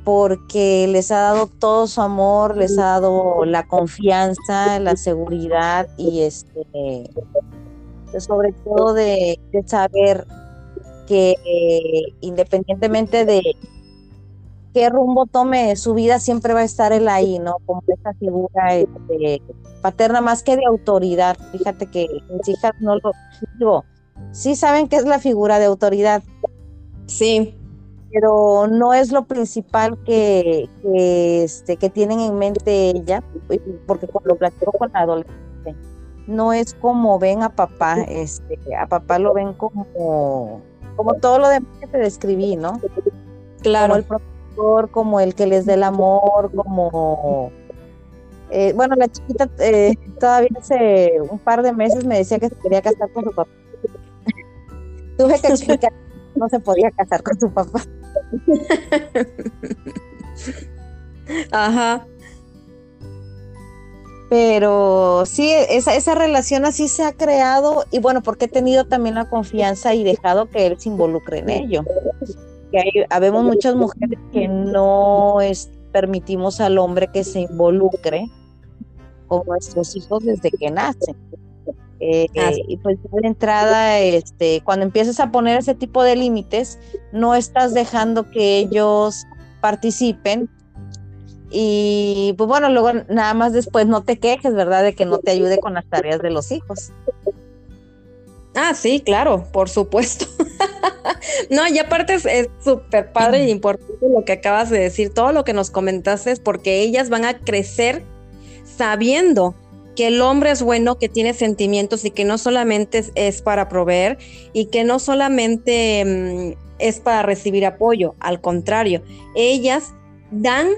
Speaker 2: porque les ha dado todo su amor, les ha dado la confianza, la seguridad y este sobre todo de, saber que eh, independientemente de qué rumbo tome su vida, siempre va a estar él ahí, ¿no? Como esa figura este, paterna más que de autoridad. Fíjate que mis hijas no lo digo, sí saben que es la figura de autoridad.
Speaker 1: Sí.
Speaker 2: Pero no es lo principal que, que, este, que tienen en mente ella, porque lo platico con la adolescente no es como ven a papá, este, a papá lo ven como, como todo lo demás que te describí, ¿no?
Speaker 1: Claro.
Speaker 2: Como el profesor, como el que les dé el amor, como eh, bueno, la chiquita eh, todavía hace un par de meses me decía que se quería casar con su papá. Tuve que explicar que no se podía casar con su papá.
Speaker 1: Ajá.
Speaker 2: Pero sí, esa, esa relación así se ha creado y bueno, porque he tenido también la confianza y dejado que él se involucre en ello. Que hay, habemos muchas mujeres que no es, permitimos al hombre que se involucre con nuestros hijos desde que nacen. Eh, y pues de entrada, este, cuando empiezas a poner ese tipo de límites, no estás dejando que ellos participen y pues bueno, luego nada más después no te quejes, ¿verdad? De que no te ayude con las tareas de los hijos.
Speaker 1: Ah, sí, claro, por supuesto. no, y aparte es súper padre y importante lo que acabas de decir, todo lo que nos comentaste es porque ellas van a crecer sabiendo que el hombre es bueno, que tiene sentimientos y que no solamente es, para proveer y que no solamente mm, es para recibir apoyo, al contrario, ellas dan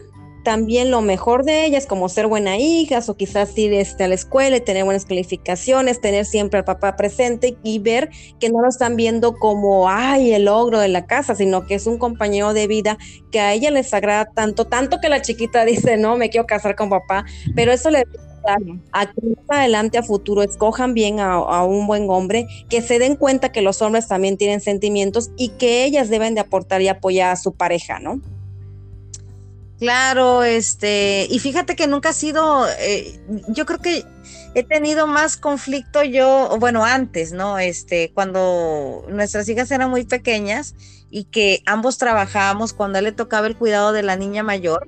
Speaker 1: también lo mejor de ellas, como ser buena hija o quizás ir este, a la escuela y tener buenas calificaciones, tener siempre al papá presente y ver que no lo están viendo como, ay, el logro de la casa, sino que es un compañero de vida que a ella les agrada tanto, tanto que la chiquita dice, no, me quiero casar con papá, pero eso le a que más adelante a futuro escojan bien a, a, un buen hombre, que se den cuenta que los hombres también tienen sentimientos y que ellas deben de aportar y apoyar a su pareja, ¿no?
Speaker 2: Claro, este, y fíjate que nunca ha sido, eh, yo creo que he tenido más conflicto yo, bueno, antes, ¿no? Este, cuando nuestras hijas eran muy pequeñas y que ambos trabajábamos, cuando a él le tocaba el cuidado de la niña mayor,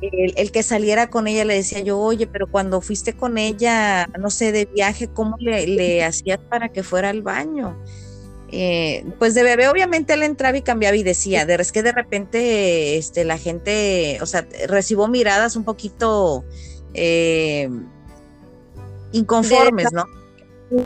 Speaker 2: el, que saliera con ella le decía yo, oye, pero cuando fuiste con ella, no sé, de viaje, ¿cómo le, le hacías para que fuera al baño? Eh, pues de bebé obviamente él entraba y cambiaba y decía, de, es que de repente este, la gente, o sea, recibo miradas un poquito eh, inconformes, ¿no?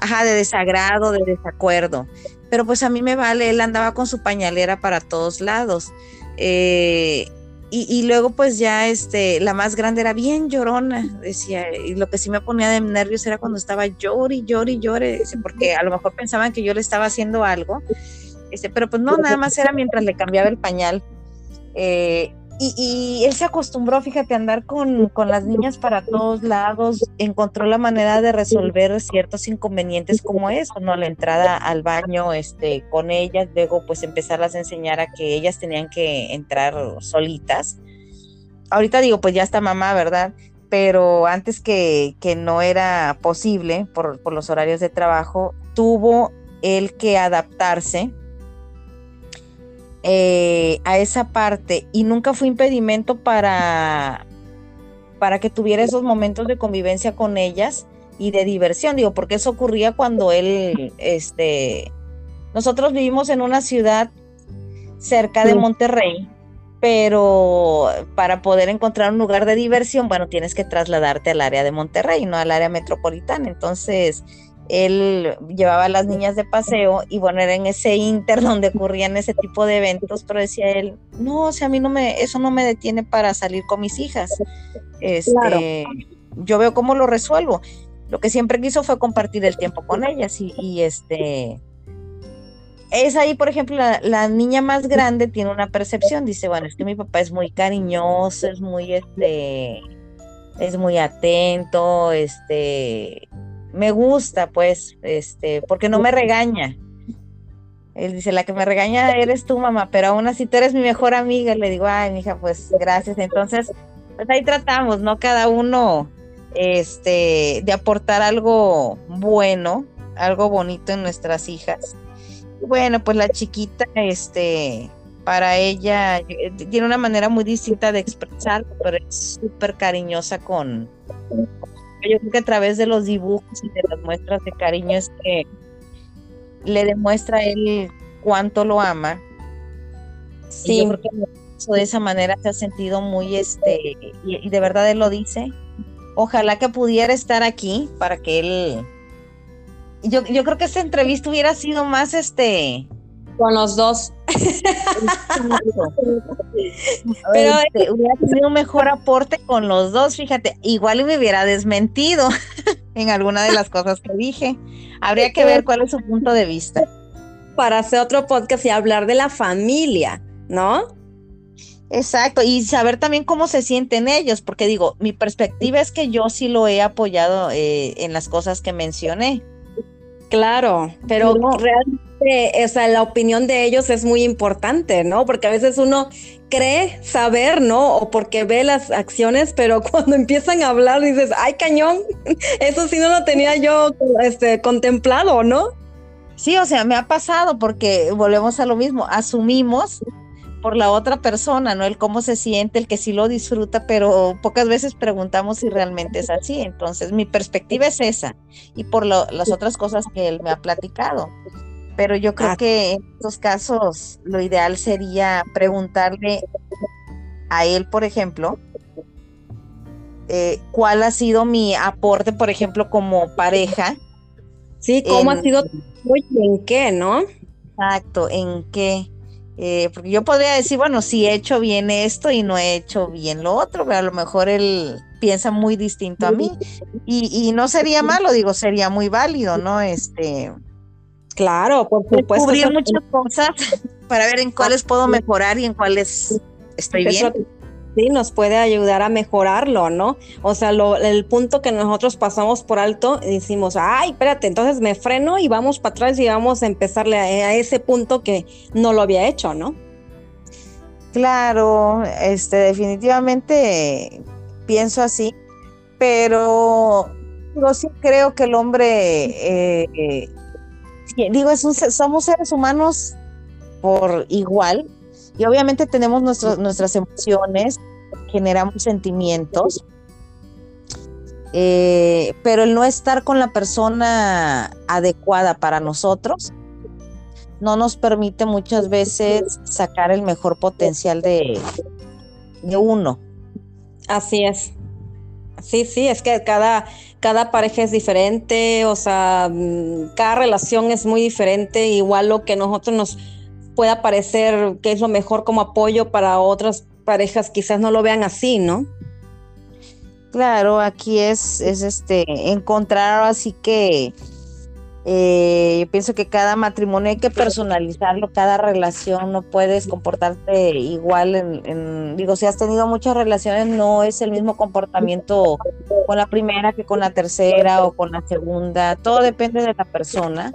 Speaker 2: Ajá, de desagrado, de desacuerdo. Pero pues a mí me vale, él andaba con su pañalera para todos lados. Eh, y, luego pues ya este, la más grande era bien llorona, decía, y lo que sí me ponía de nervios era cuando estaba llori, llori, llore, porque a lo mejor pensaban que yo le estaba haciendo algo, este, pero pues no, nada más era mientras le cambiaba el pañal. Eh, y, él se acostumbró, fíjate, a andar con, las niñas para todos lados, encontró la manera de resolver ciertos inconvenientes como eso, ¿no? La entrada al baño este, con ellas, luego pues empezarlas a enseñar a que ellas tenían que entrar solitas. Ahorita digo, pues ya está mamá, ¿verdad? Pero antes que, que no era posible por, por los horarios de trabajo, tuvo él que adaptarse eh, a esa parte y nunca fue impedimento para, para que tuviera esos momentos de convivencia con ellas. y de diversión, digo, porque eso ocurría cuando él, este, nosotros vivimos en una ciudad cerca de Monterrey, pero para poder encontrar un lugar de diversión, bueno, tienes que trasladarte al área de Monterrey, no al área metropolitana. Entonces, él llevaba a las niñas de paseo y bueno, era en ese inter donde ocurrían ese tipo de eventos, pero decía él, no, o sea, a mí no me, eso no me detiene para salir con mis hijas. Este, yo veo cómo lo resuelvo. Lo que siempre quiso fue compartir el tiempo con ellas y, y este, es ahí, por ejemplo, la, niña más grande tiene una percepción, dice, bueno, es que mi papá es muy cariñoso, es muy, este, es muy atento, este, me gusta, pues, este, porque no me regaña. Él dice, la que me regaña eres tú, mamá, pero aún así tú eres mi mejor amiga. Le digo, ay, mija, pues gracias. Entonces, pues ahí tratamos, ¿no? Cada uno, este, de aportar algo bueno, algo bonito en nuestras hijas. Bueno, pues la chiquita, este, para ella eh, tiene una manera muy distinta de expresar, pero es súper cariñosa con, yo creo que a través de los dibujos y de las muestras de cariño es que le demuestra a él cuánto lo ama. Sí. Y yo creo que de esa manera se ha sentido muy, este, y, de verdad él lo dice. Ojalá que pudiera estar aquí para que él. Yo, yo creo que esta entrevista hubiera sido más, este,
Speaker 1: con los dos.
Speaker 2: Pero este, hubiera tenido un mejor aporte con los dos, fíjate, igual me hubiera desmentido en alguna de las cosas que dije. Habría que ver cuál es su punto de vista.
Speaker 1: Para hacer otro podcast y hablar de la familia, ¿no?
Speaker 2: Exacto, y saber también cómo se sienten ellos, porque digo, mi perspectiva es que yo sí lo he apoyado eh, en las cosas que mencioné.
Speaker 1: Claro, pero realmente o sea, la opinión de ellos es muy importante, ¿no? Porque a veces uno cree saber, ¿no? O porque ve las acciones, pero cuando empiezan a hablar dices, ay, cañón, eso sí no lo tenía yo este, contemplado, ¿no?
Speaker 2: Sí, o sea, me ha pasado porque volvemos a lo mismo, asumimos por la otra persona, ¿no? El cómo se siente, el que sí lo disfruta, pero pocas veces preguntamos si realmente es así. Entonces, mi perspectiva es esa y por las otras cosas que él me ha platicado pero yo creo ah. que en estos casos lo ideal sería preguntarle a él, por ejemplo, eh, cuál ha sido mi aporte, por ejemplo, como pareja.
Speaker 1: Sí, cómo ha sido y en qué, ¿no?
Speaker 2: Exacto, en qué. Eh, porque yo podría decir, bueno, si he hecho bien esto y no he hecho bien lo otro, pero a lo mejor él piensa muy distinto a mí. Y, y no sería malo, digo, sería muy válido, ¿no? Este,
Speaker 1: Claro, por supuesto.
Speaker 2: Descubrir muchas cosas para ver en cuáles puedo mejorar y en cuáles estoy bien.
Speaker 1: Sí, nos puede ayudar a mejorarlo, ¿no? O sea, el punto que nosotros pasamos por alto, decimos, ay, espérate, entonces me freno y vamos para atrás y vamos a empezarle a, ese punto que no lo había hecho, ¿no?
Speaker 2: Claro, este, definitivamente pienso así, pero yo sí creo que el hombre eh, digo, somos seres humanos por igual y obviamente tenemos nuestras emociones, generamos sentimientos, eh, pero el no estar con la persona adecuada para nosotros no nos permite muchas veces sacar el mejor potencial de, de uno.
Speaker 1: Así es. Sí, sí, es que cada, cada pareja es diferente, o sea, mm, cada relación es muy diferente, igual lo que nosotros nos pueda parecer que es lo mejor como apoyo para otras parejas quizás no lo vean así, ¿no?
Speaker 2: Claro, aquí es, es este, encontrar así que eh, yo pienso que cada matrimonio hay que personalizarlo, cada relación, no puedes comportarte igual. En, digo, si has tenido muchas relaciones, no es el mismo comportamiento con la primera que con la tercera o con la segunda. Todo depende de la persona,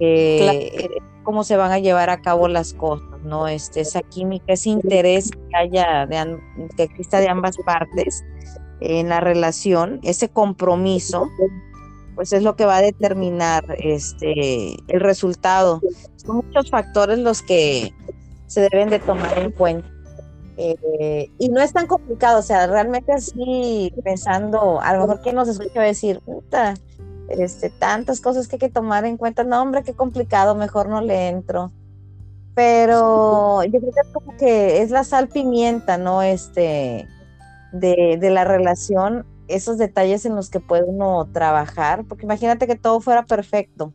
Speaker 2: eh, cómo se van a llevar a cabo las cosas, ¿no? Este, esa química, ese interés que haya, de, que exista de ambas partes en la relación, ese compromiso pues es lo que va a determinar este el resultado. Son muchos factores los que se deben de tomar en cuenta. Eh, y no es tan complicado, o sea, realmente así pensando, a lo mejor quien nos escucha va decir, puta, este, tantas cosas que hay que tomar en cuenta, no hombre, qué complicado, mejor no le entro. Pero yo creo que es como que es la sal pimienta, ¿no? Este, de, de la relación, esos detalles en los que puede uno trabajar, porque imagínate que todo fuera perfecto.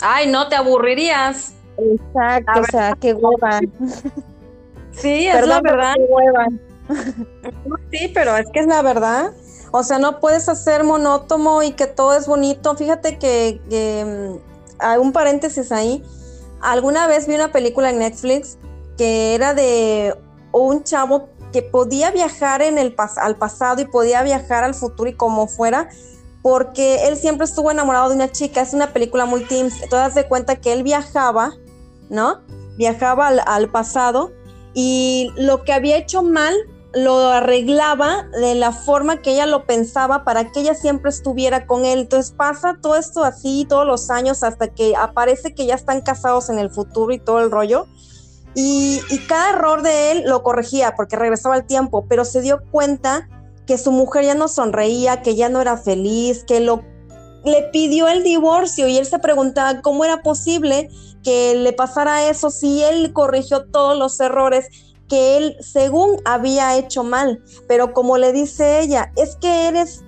Speaker 1: Ay, no, te aburrirías.
Speaker 2: Exacto, o sea, qué hueva.
Speaker 1: Sí, es la verdad. Sí, pero es que es la verdad. O sea, no puedes hacer monótono y que todo es bonito. Fíjate que, que mm, hay un paréntesis ahí. Alguna vez vi una película en Netflix que era de un chavo que podía viajar en el al pasado y podía viajar al futuro y como fuera, porque él siempre estuvo enamorado de una chica. Es una película muy teams. Entonces, de cuenta que él viajaba, ¿no? Viajaba al, al pasado y lo que había hecho mal lo arreglaba de la forma que ella lo pensaba para que ella siempre estuviera con él. Entonces pasa todo esto así todos los años hasta que aparece que ya están casados en el futuro y todo el rollo. Y, cada error de él lo corregía porque regresaba el tiempo, pero se dio cuenta que su mujer ya no sonreía, que ya no era feliz, que lo le pidió el divorcio y él se preguntaba cómo era posible que le pasara eso si él corrigió todos los errores que él según había hecho mal. Pero como le dice ella, es que eres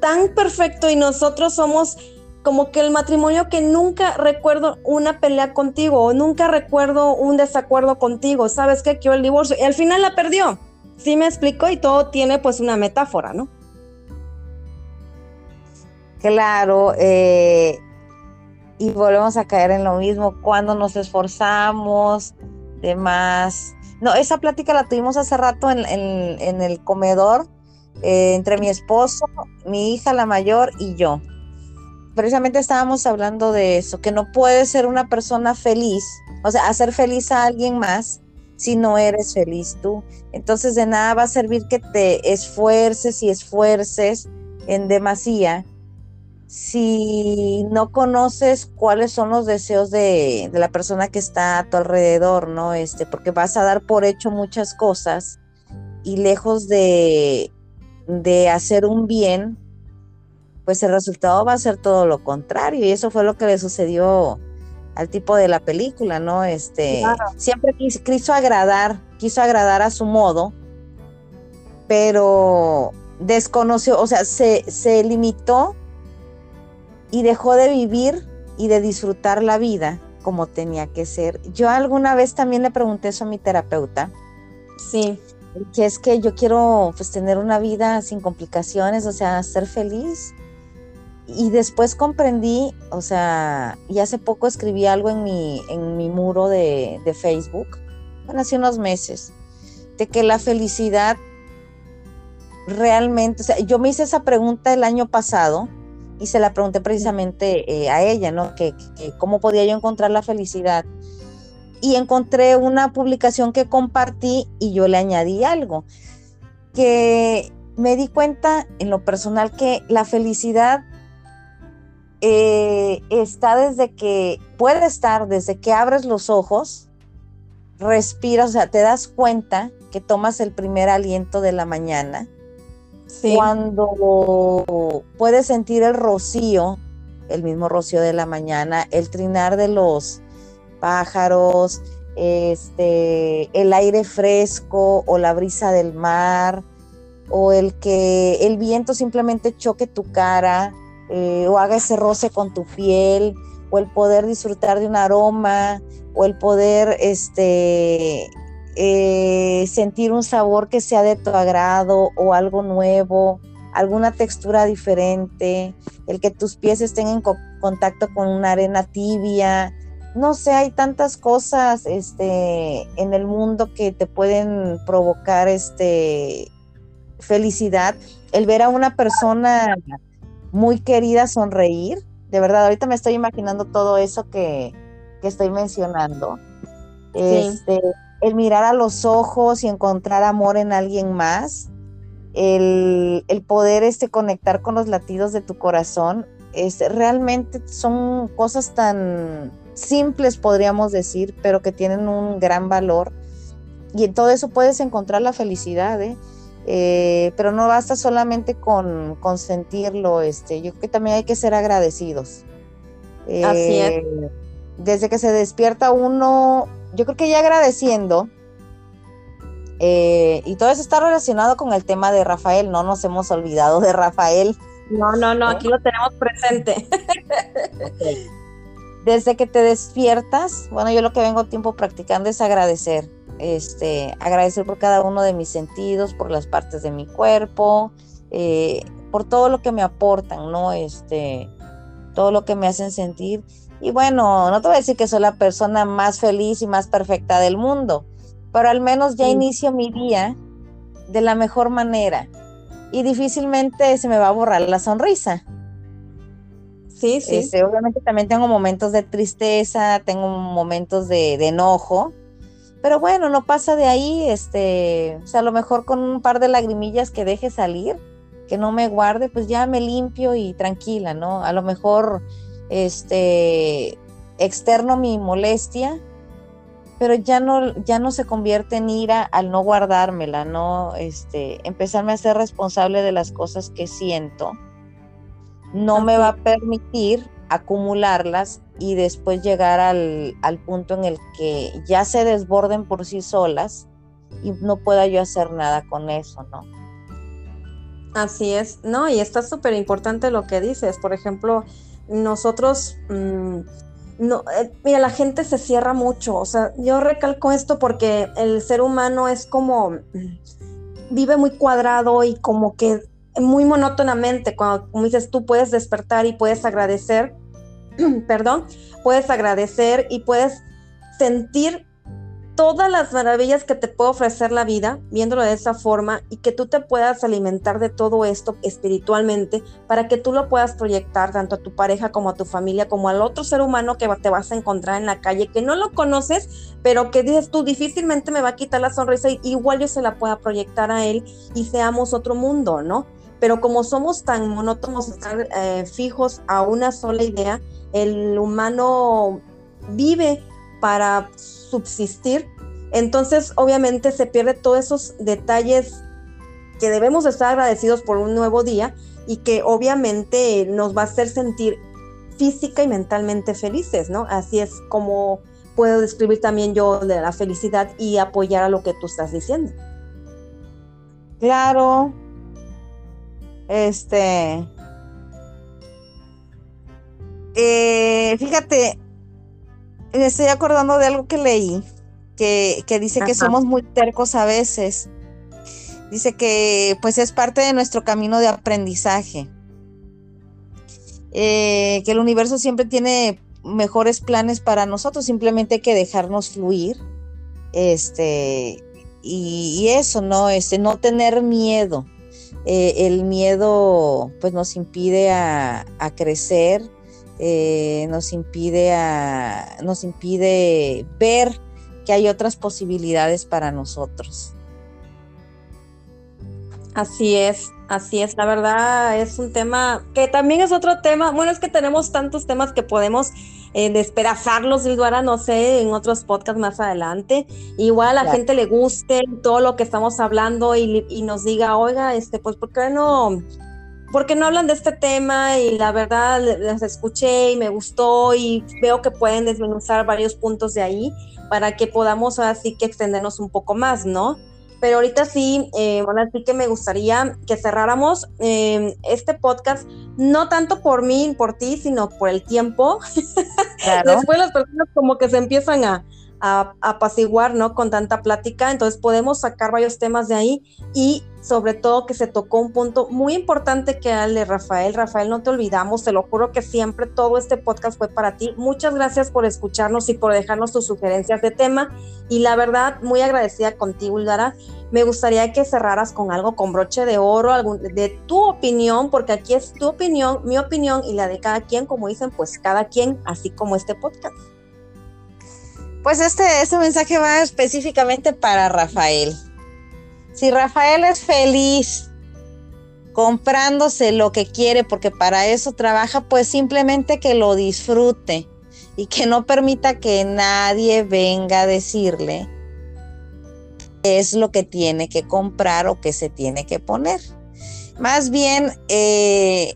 Speaker 1: tan perfecto y nosotros somos como que el matrimonio que nunca recuerdo una pelea contigo o nunca recuerdo un desacuerdo contigo. ¿Sabes qué? Que el divorcio y al final la perdió. Sí me explicó y todo tiene pues una metáfora, ¿no?
Speaker 2: Claro, eh, y volvemos a caer en lo mismo, cuando nos esforzamos, demás. No, esa plática la tuvimos hace rato en, el comedor eh, entre mi esposo, mi hija la mayor y yo. Precisamente estábamos hablando de eso, que no puedes ser una persona feliz, o sea, hacer feliz a alguien más si no eres feliz tú. Entonces de nada va a servir que te esfuerces y esfuerces en demasía si no conoces cuáles son los deseos de, la persona que está a tu alrededor, ¿no? Este, porque vas a dar por hecho muchas cosas y lejos de, de hacer un bien, pues el resultado va a ser todo lo contrario. Y eso fue lo que le sucedió al tipo de la película, ¿no? Este, siempre quiso, agradar, quiso agradar a su modo, pero desconoció, o sea, se, se limitó y dejó de vivir y de disfrutar la vida como tenía que ser. Yo alguna vez también le pregunté eso a mi terapeuta.
Speaker 1: Sí.
Speaker 2: Que es que yo quiero pues tener una vida sin complicaciones, o sea, ser feliz. Y después comprendí, o sea, y hace poco escribí algo en mi, en mi muro de, de Facebook, bueno, hace unos meses, de que la felicidad realmente, o sea, yo me hice esa pregunta el año pasado, y se la pregunté precisamente eh, a ella, ¿no? Que, cómo podía yo encontrar la felicidad. Y encontré una publicación que compartí y yo le añadí algo, que me di cuenta en lo personal que la felicidad eh, está desde que, puede estar desde que abres los ojos, respiras, o sea, te das cuenta que tomas el primer aliento de la mañana, cuando puedes sentir el rocío, el mismo rocío de la mañana, el trinar de los pájaros, este, el aire fresco o la brisa del mar, o el que el viento simplemente choque tu cara, eh, o haga ese roce con tu piel, o el poder disfrutar de un aroma, o el poder este, eh, sentir un sabor que sea de tu agrado o algo nuevo, alguna textura diferente, el que tus pies estén en contacto con una arena tibia. No sé, hay tantas cosas este, en el mundo que te pueden provocar este, felicidad. El ver a una persona muy querida sonreír, de verdad, ahorita me estoy imaginando todo eso que, que estoy mencionando. Este, el mirar a los ojos y encontrar amor en alguien más, el, poder este, conectar con los latidos de tu corazón, este, realmente son cosas tan simples, podríamos decir, pero que tienen un gran valor. y en todo eso puedes encontrar la felicidad, ¿eh? Eh, pero no basta solamente con, sentirlo, este, yo creo que también hay que ser agradecidos.
Speaker 1: Así es.
Speaker 2: Eh, desde que se despierta uno, yo creo que ya agradeciendo, eh, y todo eso está relacionado con el tema de Rafael, no nos hemos olvidado de Rafael.
Speaker 1: No, no, no, aquí lo tenemos presente.
Speaker 2: Desde que te despiertas, bueno, yo lo que vengo tiempo practicando es agradecer este, agradecer por cada uno de mis sentidos, por las partes de mi cuerpo, eh, por todo lo que me aportan, ¿no? Este, todo lo que me hacen sentir. Y bueno, no te voy a decir que soy la persona más feliz y más perfecta del mundo, pero al menos ya inicio mi día de la mejor manera y difícilmente se me va a borrar la sonrisa.
Speaker 1: Sí, sí.
Speaker 2: Este, obviamente también tengo momentos de tristeza, tengo momentos de, de enojo, pero bueno, no pasa de ahí, este, o sea, a lo mejor con un par de lagrimillas que deje salir, que no me guarde, pues ya me limpio y tranquila, ¿no? A lo mejor, este, externo mi molestia, pero ya no, ya no se convierte en ira al no guardármela, ¿no? Este, empezarme a ser responsable de las cosas que siento, no me va a permitir acumularlas y después llegar al, punto en el que ya se desborden por sí solas y no pueda yo hacer nada con eso, ¿no?
Speaker 1: Así es, no, y está súper importante lo que dices. Por ejemplo, nosotros, mm, no, eh, mira, la gente se cierra mucho. O sea, yo recalco esto porque el ser humano es como, mm, vive muy cuadrado y como que muy monótonamente. Cuando, como dices, tú puedes despertar y puedes agradecer perdón, puedes agradecer y puedes sentir todas las maravillas que te puede ofrecer la vida, viéndolo de esa forma, y que tú te puedas alimentar de todo esto espiritualmente para que tú lo puedas proyectar tanto a tu pareja como a tu familia, como al otro ser humano que te vas a encontrar en la calle, que no lo conoces, pero que dices tú difícilmente me va a quitar la sonrisa, y igual yo se la pueda proyectar a él y seamos otro mundo, ¿no? Pero como somos tan monótonos, estar eh, fijos a una sola idea, el humano vive para subsistir, entonces obviamente se pierde todos esos detalles que debemos estar agradecidos por un nuevo día y que obviamente nos va a hacer sentir física y mentalmente felices, ¿no? Así es como puedo describir también yo de la felicidad y apoyar a lo que tú estás diciendo.
Speaker 2: Claro. Este, eh, fíjate, me estoy acordando de algo que leí, que, dice que somos muy tercos a veces. Dice que pues es parte de nuestro camino de aprendizaje. Eh, que el universo siempre tiene mejores planes para nosotros, simplemente hay que dejarnos fluir. Este, y, eso, ¿no? Este, no tener miedo. Eh, el miedo pues nos impide a, crecer, eh, nos impide a, nos impide ver que hay otras posibilidades para nosotros.
Speaker 1: Así es, así es. La verdad es un tema que también es otro tema. Bueno, es que tenemos tantos temas que podemos eh, despedazarlos, no sé, en otros podcasts más adelante. Igual a la gente le guste todo lo que estamos hablando y, y, nos diga, oiga, este, pues, ¿por qué no? porque no hablan de este tema y la verdad las escuché y me gustó y veo que pueden desmenuzar varios puntos de ahí para que podamos así que extendernos un poco más, ¿no? Pero ahorita sí, eh, bueno, así que me gustaría que cerráramos eh, este podcast, no tanto por mí, por ti, sino por el tiempo. Después las personas como que se empiezan a, a, apaciguar, ¿no? Con tanta plática, entonces podemos sacar varios temas de ahí y sobre todo que se tocó un punto muy importante que era el de Rafael. Rafael, no te olvidamos, te lo juro que siempre todo este podcast fue para ti. Muchas gracias por escucharnos y por dejarnos tus sugerencias de tema y la verdad, muy agradecida contigo, Ulgara. Me gustaría que cerraras con algo, con broche de oro, algún, de tu opinión, porque aquí es tu opinión, mi opinión y la de cada quien, como dicen, pues cada quien, así como este podcast.
Speaker 2: Pues este, este mensaje va específicamente para Rafael. Si Rafael es feliz comprándose lo que quiere porque para eso trabaja, pues simplemente que lo disfrute y que no permita que nadie venga a decirle es lo que tiene que comprar o que se tiene que poner. Más bien, eh,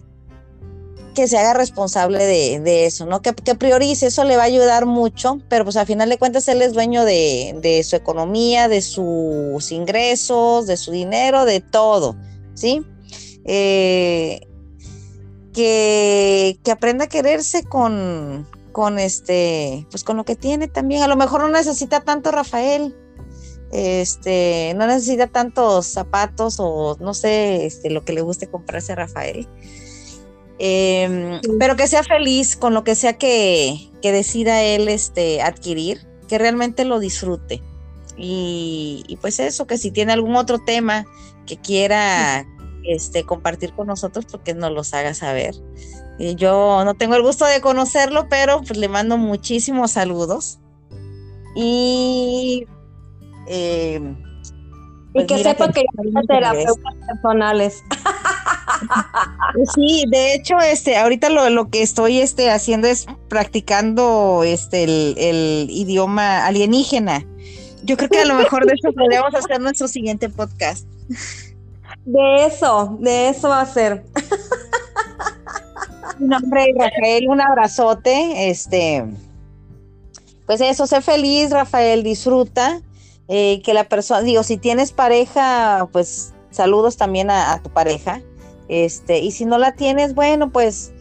Speaker 2: que se haga responsable de, eso, ¿no? Que, priorice, eso le va a ayudar mucho, pero pues al final de cuentas él es dueño de, su economía, de sus ingresos, de su dinero, de todo, ¿sí? Eh, que, aprenda a quererse con, con este, pues con lo que tiene también. A lo mejor no necesita tanto Rafael, este, no necesita tantos zapatos o no sé, este, lo que le guste comprarse a Rafael. Em, pero que sea feliz con lo que sea que, decida él este, adquirir, que realmente lo disfrute. Y, pues eso, que si tiene algún otro tema que quiera este, compartir con nosotros, porque pues nos los haga saber. Y yo no tengo el gusto de conocerlo, pero pues le mando muchísimos saludos. Y,
Speaker 1: y pues que sepa que, que personales.
Speaker 2: Sí, de hecho, este, ahorita lo, que estoy este, haciendo es practicando este, el, idioma alienígena. Yo creo que a lo mejor de eso podemos hacer nuestro siguiente podcast.
Speaker 1: De eso, de eso va a ser.
Speaker 2: Mi nombre Rafael, un abrazote. Este, pues eso, sé feliz, Rafael, disfruta. Eh, que la persona, digo, si tienes pareja, pues saludos también a tu pareja. Este, y si no la tienes, bueno, pues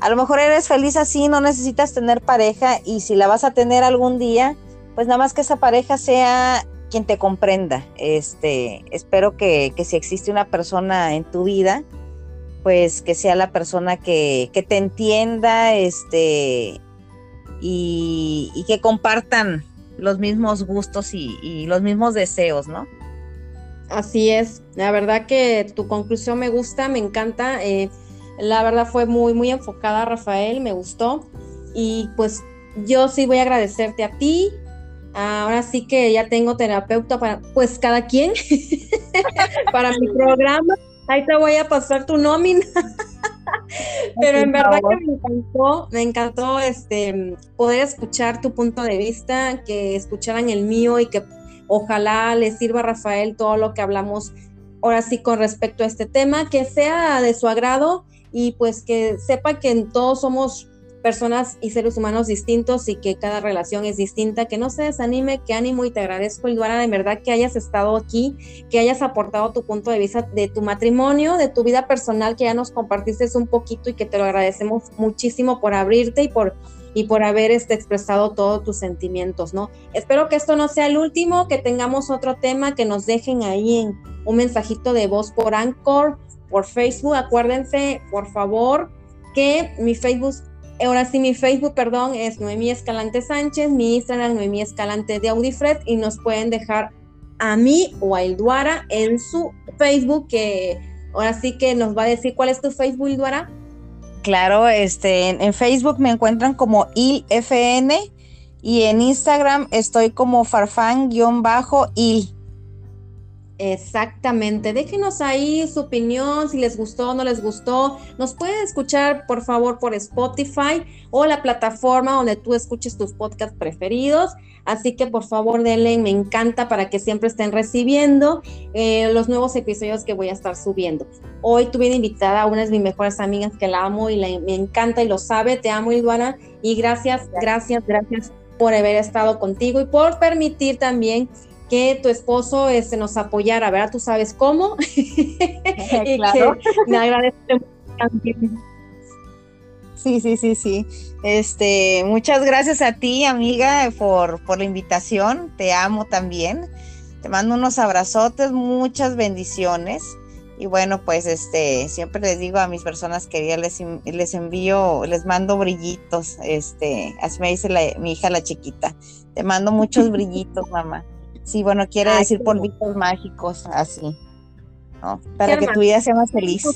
Speaker 2: a lo mejor eres feliz así, no necesitas tener pareja y si la vas a tener algún día, pues nada más que esa pareja sea quien te comprenda. Este, espero que, si existe una persona en tu vida, pues que sea la persona que, te entienda, este, y, que compartan los mismos gustos y, y los mismos deseos, ¿no?
Speaker 1: Así es, la verdad que tu conclusión me gusta, me encanta. Eh, la verdad fue muy, muy enfocada, Rafael, me gustó. Y pues yo sí voy a agradecerte a ti. Ahora sí que ya tengo terapeuta para, pues cada quien, para mi programa. Ahí te voy a pasar tu nómina. Pero en verdad que me encantó, me encantó este poder escuchar tu punto de vista, que escucharan el mío y que Ojalá le sirva a Rafael todo lo que hablamos ahora sí con respecto a este tema, que sea de su agrado y pues que sepa que todos somos personas y seres humanos distintos y que cada relación es distinta, que no se desanime, que ánimo y te agradezco, Ilduara, de verdad que hayas estado aquí, que hayas aportado tu punto de vista de tu matrimonio, de tu vida personal, que ya nos compartiste un poquito y que te lo agradecemos muchísimo por abrirte y por y por haber este, expresado todos tus sentimientos, ¿no? Espero que esto no sea el último, que tengamos otro tema, que nos dejen ahí en un mensajito de voz por Anchor, por Facebook. Acuérdense, por favor, que mi Facebook, ahora sí, mi Facebook, perdón, es Noemí Escalante Sánchez, mi Instagram Noemí Escalante de Audifred y nos pueden dejar a mí o a Ilduara en su Facebook, que ahora sí que nos va a decir cuál es tu Facebook, Ilduara.
Speaker 2: Claro, este, en, Facebook me encuentran como ILFN y en Instagram estoy como farfan-il.
Speaker 1: Exactamente. Déjenos ahí su opinión, si les gustó o no les gustó. Nos pueden escuchar, por favor, por Spotify o la plataforma donde tú escuches tus podcasts preferidos. Así que, por favor, denle, me encanta para que siempre estén recibiendo eh, los nuevos episodios que voy a estar subiendo. Hoy tuve invitada a una de mis mejores amigas que la amo y me encanta y lo sabe. Te amo, Ilduana. Y gracias, gracias, gracias por haber estado contigo y por permitir también que tu esposo este, nos apoyara, ¿verdad? Tú sabes cómo. y claro. me agradezco
Speaker 2: Sí, sí, sí, sí. Este, muchas gracias a ti, amiga, por, por la invitación. Te amo también. Te mando unos abrazotes, muchas bendiciones. Y bueno, pues este, siempre les digo a mis personas queridas, les, les envío, les mando brillitos, este, así me dice mi hija la chiquita. Te mando muchos brillitos, mamá. Sí, bueno, quiere decir polvitos mágicos, así. ¿no? Para que tu vida sea más feliz.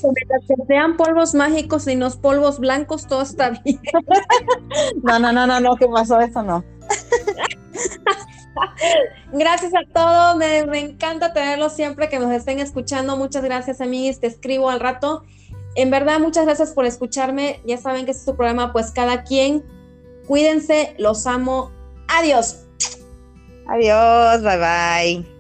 Speaker 1: Que sean polvos mágicos y no polvos blancos, todo está bien.
Speaker 2: no, no, no, no, no, ¿qué pasó? Eso no.
Speaker 1: gracias a todos, me, me, encanta tenerlos siempre que nos estén escuchando. Muchas gracias, amigos, te escribo al rato. En verdad, muchas gracias por escucharme. Ya saben que este es su programa, pues cada quien. Cuídense, los amo. Adiós.
Speaker 2: Adiós, bye bye.